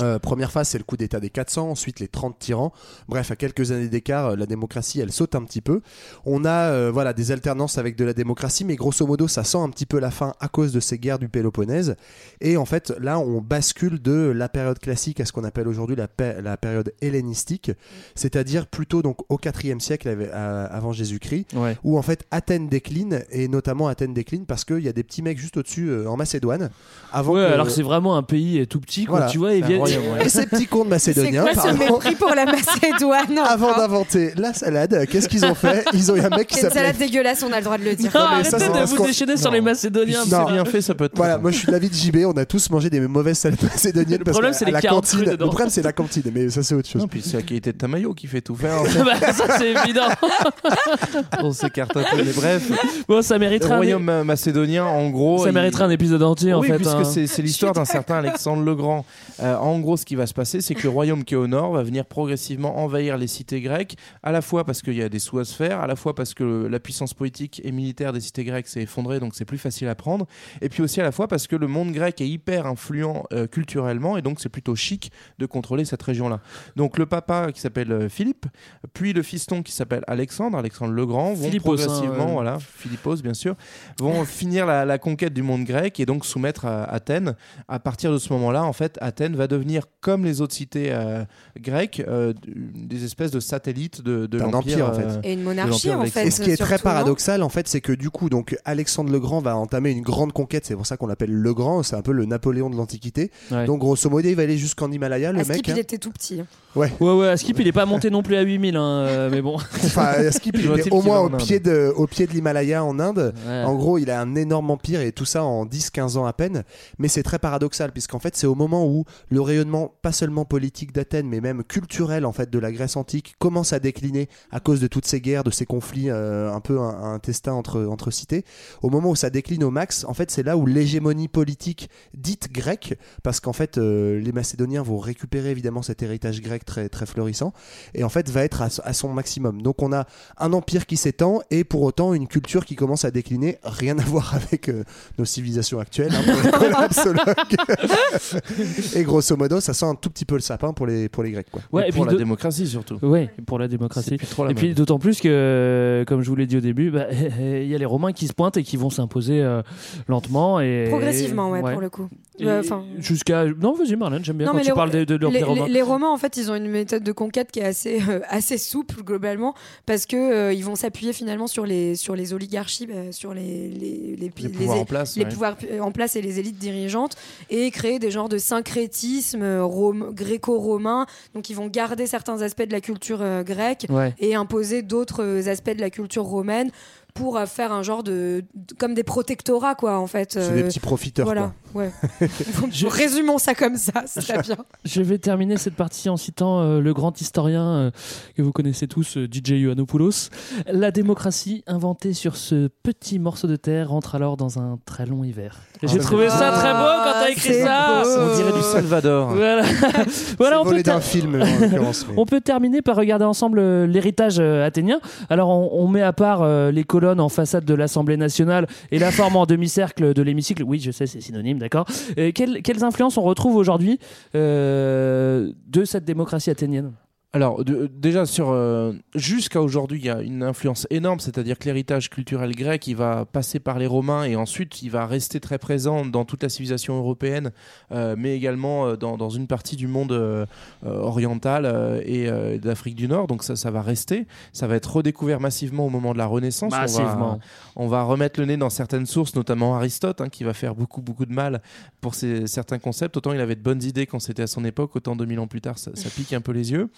Euh, première phase, c'est le coup d'État des 400, ensuite les 30 tyrans. Bref, à quelques années d'écart, euh, la démocratie, elle saute un petit peu. On a euh, voilà des alternances avec de la démocratie, mais grosso modo, ça sent un petit peu la fin à cause de ces guerres du Péloponnèse. Et en fait, là, on bascule de la période classique à ce qu'on appelle aujourd'hui la, pé- la période hellénistique, c'est-à-dire plutôt donc au 4e siècle avant Jésus-Christ, Ouais. où en fait Athènes décline, et notamment Athènes décline parce qu'il y a des petits mecs juste au-dessus en Macédoine. Avant Ouais, que- alors c'est vraiment un pays tout petit, quoi. Voilà. Tu vois, un viennent. Royaume, ouais. Et ces petits cons de Macédoniens, C'est quoi ce mépris pour la Macédoine *laughs* Avant d'inventer la salade, qu'est-ce qu'ils ont fait? Ils ont eu un mec qui une s'appelait salade dégueulasse, on a le droit de le dire. Non, mais arrêtez ça, c'est de vous déchaîner sur les Macédoniens. Non. C'est bien fait, ça peut être. Voilà, moi je suis de l'avis de JB, on a tous mangé des mauvaises salades macédoniennes. Le parce problème, c'est les Le problème, c'est la cantine, mais ça, c'est autre chose. Non, puis c'est la qualité de ta maillot qui fait tout faire. *laughs* Bah, ça, c'est évident. *laughs* On s'écarte un peu, mais bref. Bon, ça Le mériterait. un- royaume ma- macédonien, en gros. Ça il- mériterait un épisode entier, en oui, fait. puisque hein. c'est c'est l'histoire d'un certain Alexandre le Grand. Euh, en gros, ce qui va se passer, c'est que le royaume qui est au nord va venir progressivement envahir les cités grecques, à la fois parce qu'il y a des sous à se faire, à la fois parce que la puissance politique et militaire des cités grecques s'est effondrée, donc c'est plus facile à prendre, et puis aussi à la fois parce que le monde grec est hyper influent euh, culturellement, et donc c'est plutôt chic de contrôler cette région-là. Donc le papa qui s'appelle euh, Philippe, puis le fiston qui s'appelle Alexandre, Alexandre le Grand, vont Philippos, hein, progressivement, ouais. voilà, Philippos bien sûr, vont *laughs* finir la, la conquête du monde grec et donc soumettre à Athènes. À partir de ce moment-là, en fait, Athènes va devenir, comme les autres cités euh, grecques, euh, des espèces de satellites de, l'empire. empire, en fait. euh, Et une monarchie, en fait. Et ce qui est très paradoxal, en fait, c'est que du coup, donc Alexandre le Grand va entamer une grande conquête. C'est pour ça qu'on l'appelle le Grand. C'est un peu le Napoléon de l'Antiquité. Ouais. Donc, grosso modo, il va aller jusqu'en Himalaya, le À Skip, mec. il hein. était tout petit. Ouais. Ouais, ouais, Skip, il est pas monté non plus à 8000, hein, mais bon. *laughs* Enfin, Skip, il était au moins au pied, de, au pied de l'Himalaya en Inde. Ouais. En gros, il a un énorme empire et tout ça en 10-15 ans à peine. Mais c'est très paradoxal, puisqu'en fait, c'est au moment où le rayonnement, pas seulement politique d'Athènes, mais même culturel en fait de la Grèce antique, commence à décliner à cause de toutes ces guerres, de ces conflits euh, un peu intestins entre, entre cités. Au moment où ça décline au max, en fait, c'est là où l'hégémonie politique dite grecque, parce qu'en fait, euh, les Macédoniens vont récupérer évidemment cet héritage grec très, très florissant, et en fait, va être à, à son maximum. Donc, on a un empire qui s'étend et pour autant une culture qui commence à décliner. Rien à voir avec euh, nos civilisations actuelles, hein, pour les *laughs* *laughs* et grosso modo, ça sent un tout petit peu le sapin pour les, pour les Grecs. Quoi. Ouais, Et et pour la de- démocratie surtout. Ouais, pour la démocratie. La Et puis d'autant plus que, comme je vous l'ai dit au début, bah, *laughs* il y a les Romains qui se pointent et qui vont s'imposer euh, lentement et Progressivement, ouais, pour le coup. Euh, Jusqu'à non, vas-y Marlène, j'aime bien Non, quand mais tu les- parles de, de les, l'Empire les- romain. les Romains, en fait, ils ont une méthode de conquête qui est assez, euh, *laughs* assez souple globalement, parce que euh, ils vont s'appuyer finalement sur les, sur les oligarchies, bah, sur les, les, les, Les pouvoirs en place, les ouais. pouvoirs en place et les élites dirigeantes, et créer des genres de syncrétisme rom- gréco-romain. Donc, ils vont garder certains aspects de la culture euh, grecque Ouais. et imposer d'autres euh, aspects de la culture romaine pour euh, faire un genre de, de- comme des protectorats quoi en fait. C'est des euh, petits profiteurs, Voilà, ouais. *laughs* Résumons ça comme ça, ce serait bien. Je vais terminer cette partie en citant euh, le grand historien euh, que vous connaissez tous, euh, DJ Ioannopoulos. La démocratie inventée sur ce petit morceau de terre rentre alors dans un très long hiver. Et J'ai Ah, trouvé c'est ça très beau quand t'as écrit c'est ça. beau. On dirait du Salvador. Voilà, *laughs* voilà on, peut ter- film, en l'occurrence, mais- on peut terminer par regarder ensemble euh, l'héritage euh, athénien. Alors on, on met à part euh, les en façade de l'Assemblée nationale et la forme en demi-cercle de l'hémicycle. Oui, je sais, c'est synonyme, d'accord. Quelles, quelles influences on retrouve aujourd'hui euh, de cette démocratie athénienne? Alors, de- déjà, sur euh, jusqu'à aujourd'hui, il y a une influence énorme, c'est-à-dire que l'héritage culturel grec, il va passer par les Romains et ensuite, il va rester très présent dans toute la civilisation européenne, euh, mais également euh, dans, dans une partie du monde euh, euh, oriental euh, et euh, d'Afrique du Nord. Donc ça, ça va rester. Ça va être redécouvert massivement au moment de la Renaissance. On va- Massivement. On va, remettre le nez dans certaines sources, notamment Aristote, hein, qui va faire beaucoup, beaucoup de mal pour ces, certains concepts. Autant il avait de bonnes idées quand c'était à son époque, autant 2000 ans plus tard, ça, ça pique un peu les yeux.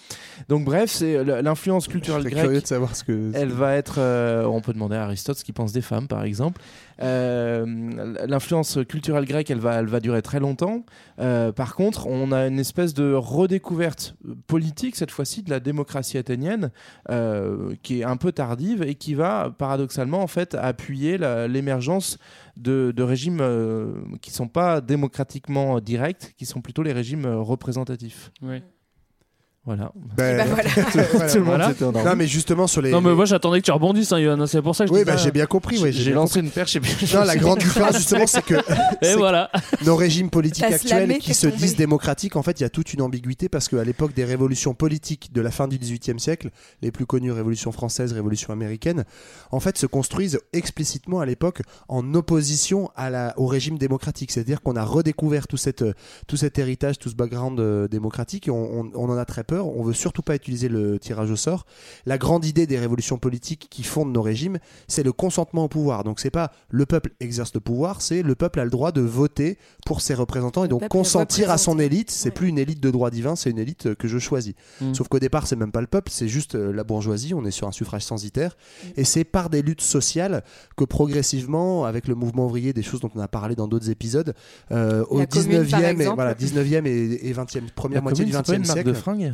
Donc bref, c'est l- l'influence culturelle Je grecque. curieux de savoir ce que. Elle va être. euh, on peut demander à Aristote ce qu'il pense des femmes, par exemple. Euh, L'influence culturelle grecque, elle va, elle va durer très longtemps. Euh, par contre, on a une espèce de redécouverte politique, cette fois-ci, de la démocratie athénienne, euh, qui est un peu tardive et qui va, paradoxalement, en fait, appuyer l'émergence de, de régimes euh, qui ne sont pas démocratiquement directs, qui sont plutôt les régimes euh, représentatifs. Oui. Voilà. Ben, bah voilà. voilà. *laughs* Tout le monde Voilà. s'était endormi. Non, mais justement sur les. Non, mais moi j'attendais que tu rebondisses, hein, Johan. C'est pour ça que je Oui, bah, j'ai bien compris. ouais, J'ai lancé compris. une perche Non, la grande *laughs* différence justement, c'est que Et voilà. que nos régimes politiques *laughs* actuels qui se disent démocratiques, en fait, il y a toute une ambiguïté parce qu'à l'époque des révolutions politiques de la fin du XVIIIe siècle, les plus connues révolution française, révolution américaine, en fait, se construisent explicitement à l'époque en opposition à la, au régime démocratique. C'est-à-dire qu'on a redécouvert tout, cette, tout cet héritage, tout ce background euh, démocratique et on, on- on en a très peur. On veut surtout pas utiliser le tirage au sort. La grande idée des révolutions politiques qui fondent nos régimes, c'est le consentement au pouvoir. Donc c'est pas le peuple exerce le pouvoir, c'est le peuple a le droit de voter pour ses représentants et donc consentir à son élite. C'est plus une élite de droit divin, c'est une élite que je choisis. Mm. Sauf qu'au départ, c'est même pas le peuple, c'est juste euh, la bourgeoisie. On est sur un suffrage censitaire et c'est par des luttes sociales que progressivement, avec le mouvement ouvrier, des choses dont on a parlé dans d'autres épisodes, euh, au La Commune, par 19e et voilà 19e et, et 20e première La moitié du commune, c'est pas 20e une marque siècle. de fringues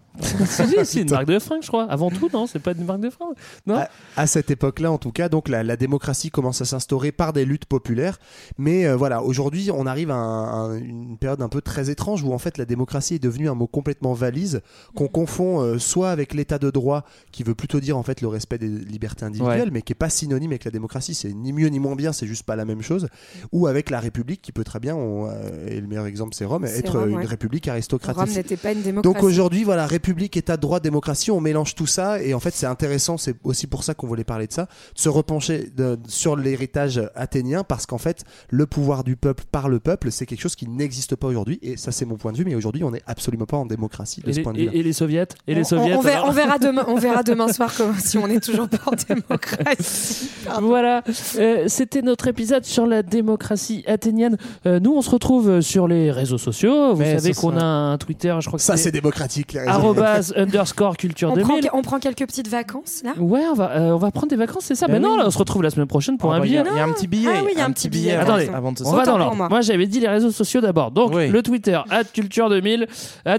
c'est *laughs* une marque de fringues, je crois. Avant tout, non C'est pas une marque de fringues Non à, à cette époque-là, en tout cas, donc la, la démocratie commence à s'instaurer par des luttes populaires. Mais euh, voilà, aujourd'hui, on arrive à un- un- une période un peu très étrange où en fait la démocratie est devenue un mot complètement valise qu'on confond euh, soit avec l'état de droit, qui veut plutôt dire en fait le respect des libertés individuelles, Ouais. mais qui est pas synonyme avec la démocratie. C'est ni mieux ni moins bien, c'est juste pas la même chose. Ou avec la République, qui peut très bien, on, euh, et le meilleur exemple c'est Rome, être Rome, une ouais. république aristocratique. Rome n'était pas une démocratie. Donc aujourd'hui, voilà, République, État de droit, démocratie, on mélange tout ça et en fait c'est intéressant, c'est aussi pour ça qu'on voulait parler de ça, de se repencher de- sur l'héritage athénien parce qu'en fait le pouvoir du peuple par le peuple, c'est quelque chose qui n'existe pas aujourd'hui et ça c'est mon point de vue, mais aujourd'hui on n'est absolument pas en démocratie de et ce les, point de vue. et- et les soviets? Et les On- soviets on, on verra, on verra demain, on verra demain soir comment, si on est toujours pas en démocratie. Pardon. Voilà, euh, c'était notre épisode sur la démocratie athénienne. Euh, nous, on se retrouve sur les réseaux sociaux. Vous Mais savez qu'on a un Twitter, je crois que Ça c'est démocratique. les réseaux. Arrobase *laughs* underscore culture On prend, 2000. on prend quelques petites vacances là Ouais, on va, euh, on va prendre des vacances, c'est ça Ben Mais non, oui. là, on se retrouve la semaine prochaine pour Ah un bah, billet. il y a un petit billet. Ah oui, il y a un petit billet, avant, Attendez, avant de se On va dans l'ordre. moi. Moi, j'avais dit les réseaux sociaux d'abord. Donc, Oui. le Twitter, culture 2000,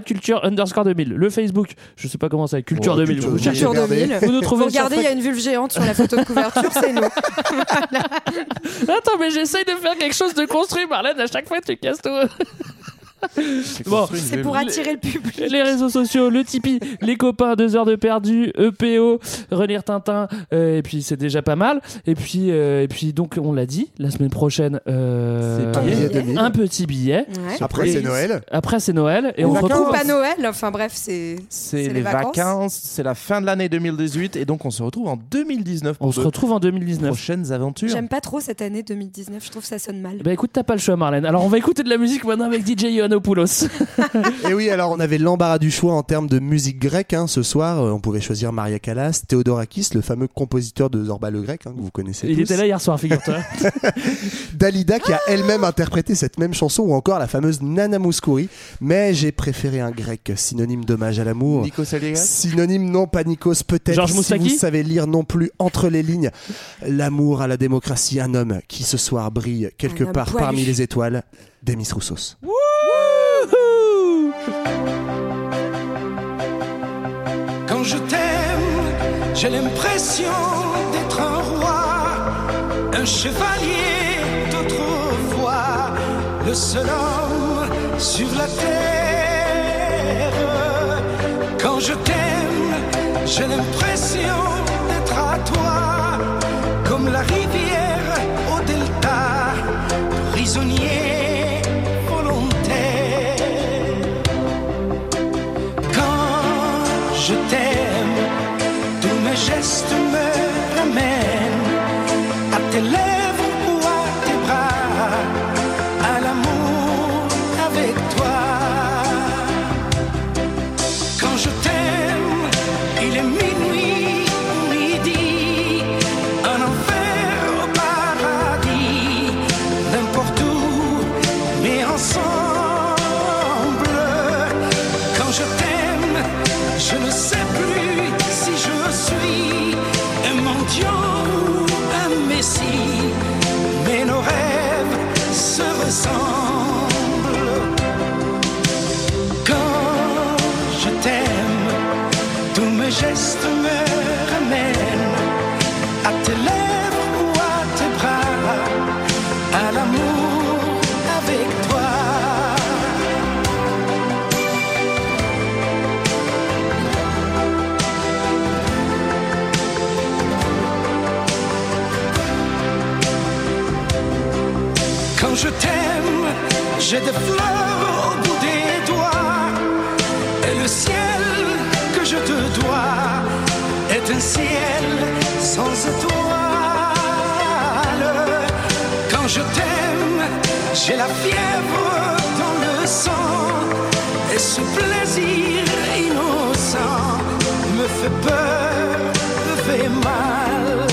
culture underscore 2000. Le Facebook, je sais pas comment ça, culture Ouais, 2000. Culture Vous 2000. cherchez- Culture 2000. Vous nous trouvez regardez, il y a une vulve géante sur la photo de couverture, c'est nous. *laughs* Attends, mais j'essaye de faire quelque chose de construit, Marlène. À chaque fois, tu casses tout. *laughs* Bon, C'est pour attirer le public. les réseaux sociaux, le Tipeee, les copains, deux heures de perdu, EPO, relire Tintin, euh, et puis c'est déjà pas mal. Et puis, euh, et puis donc on l'a dit, la semaine prochaine, euh, un billet 2000. un petit billet. Ouais. Après c'est Noël. Après c'est Noël et on se retrouve. Ou pas Noël, enfin bref, c'est C'est les les vacances. vacances, c'est la fin de l'année 2018 et donc on se retrouve en 2019 pour On se retrouve en 2019. prochaines aventures. J'aime pas trop cette année 2019, je trouve que ça sonne mal. Bah écoute, t'as pas le choix, Marlène. Alors on va écouter de la musique maintenant avec DJ Yohan *laughs* Et oui, alors on avait l'embarras du choix en termes de musique grecque. hein. Ce soir, euh, on pouvait choisir Maria Callas, Théodorakis, le fameux compositeur de Zorba le grec, hein, que vous connaissez Il tous. était là hier soir, figure-toi. *laughs* Dalida qui a elle-même interprété cette même chanson ou encore la fameuse Nana Mouskouri. Mais j'ai préféré un grec, synonyme d'hommage à l'amour. Nikos Aliagas Synonyme non pas Nikos, peut-être Georges si Moustaki vous savez lire non plus entre les lignes. L'amour à la démocratie, un homme qui ce soir brille quelque part parmi les étoiles, Demis Roussos. Quand je t'aime, j'ai l'impression d'être un roi, un chevalier d'autrefois, le seul homme sur la terre. Quand je t'aime, j'ai l'impression d'être à toi, comme la rivière au delta, prisonnier messie, mais nos rêves se ressemblent. Quand je t'aime, tous mes gestes me j'ai des fleurs au bout des doigts. Et le ciel que je te dois est un ciel sans étoiles. Quand je t'aime, j'ai la fièvre dans le sang. Et ce plaisir innocent me fait peur, me fait mal.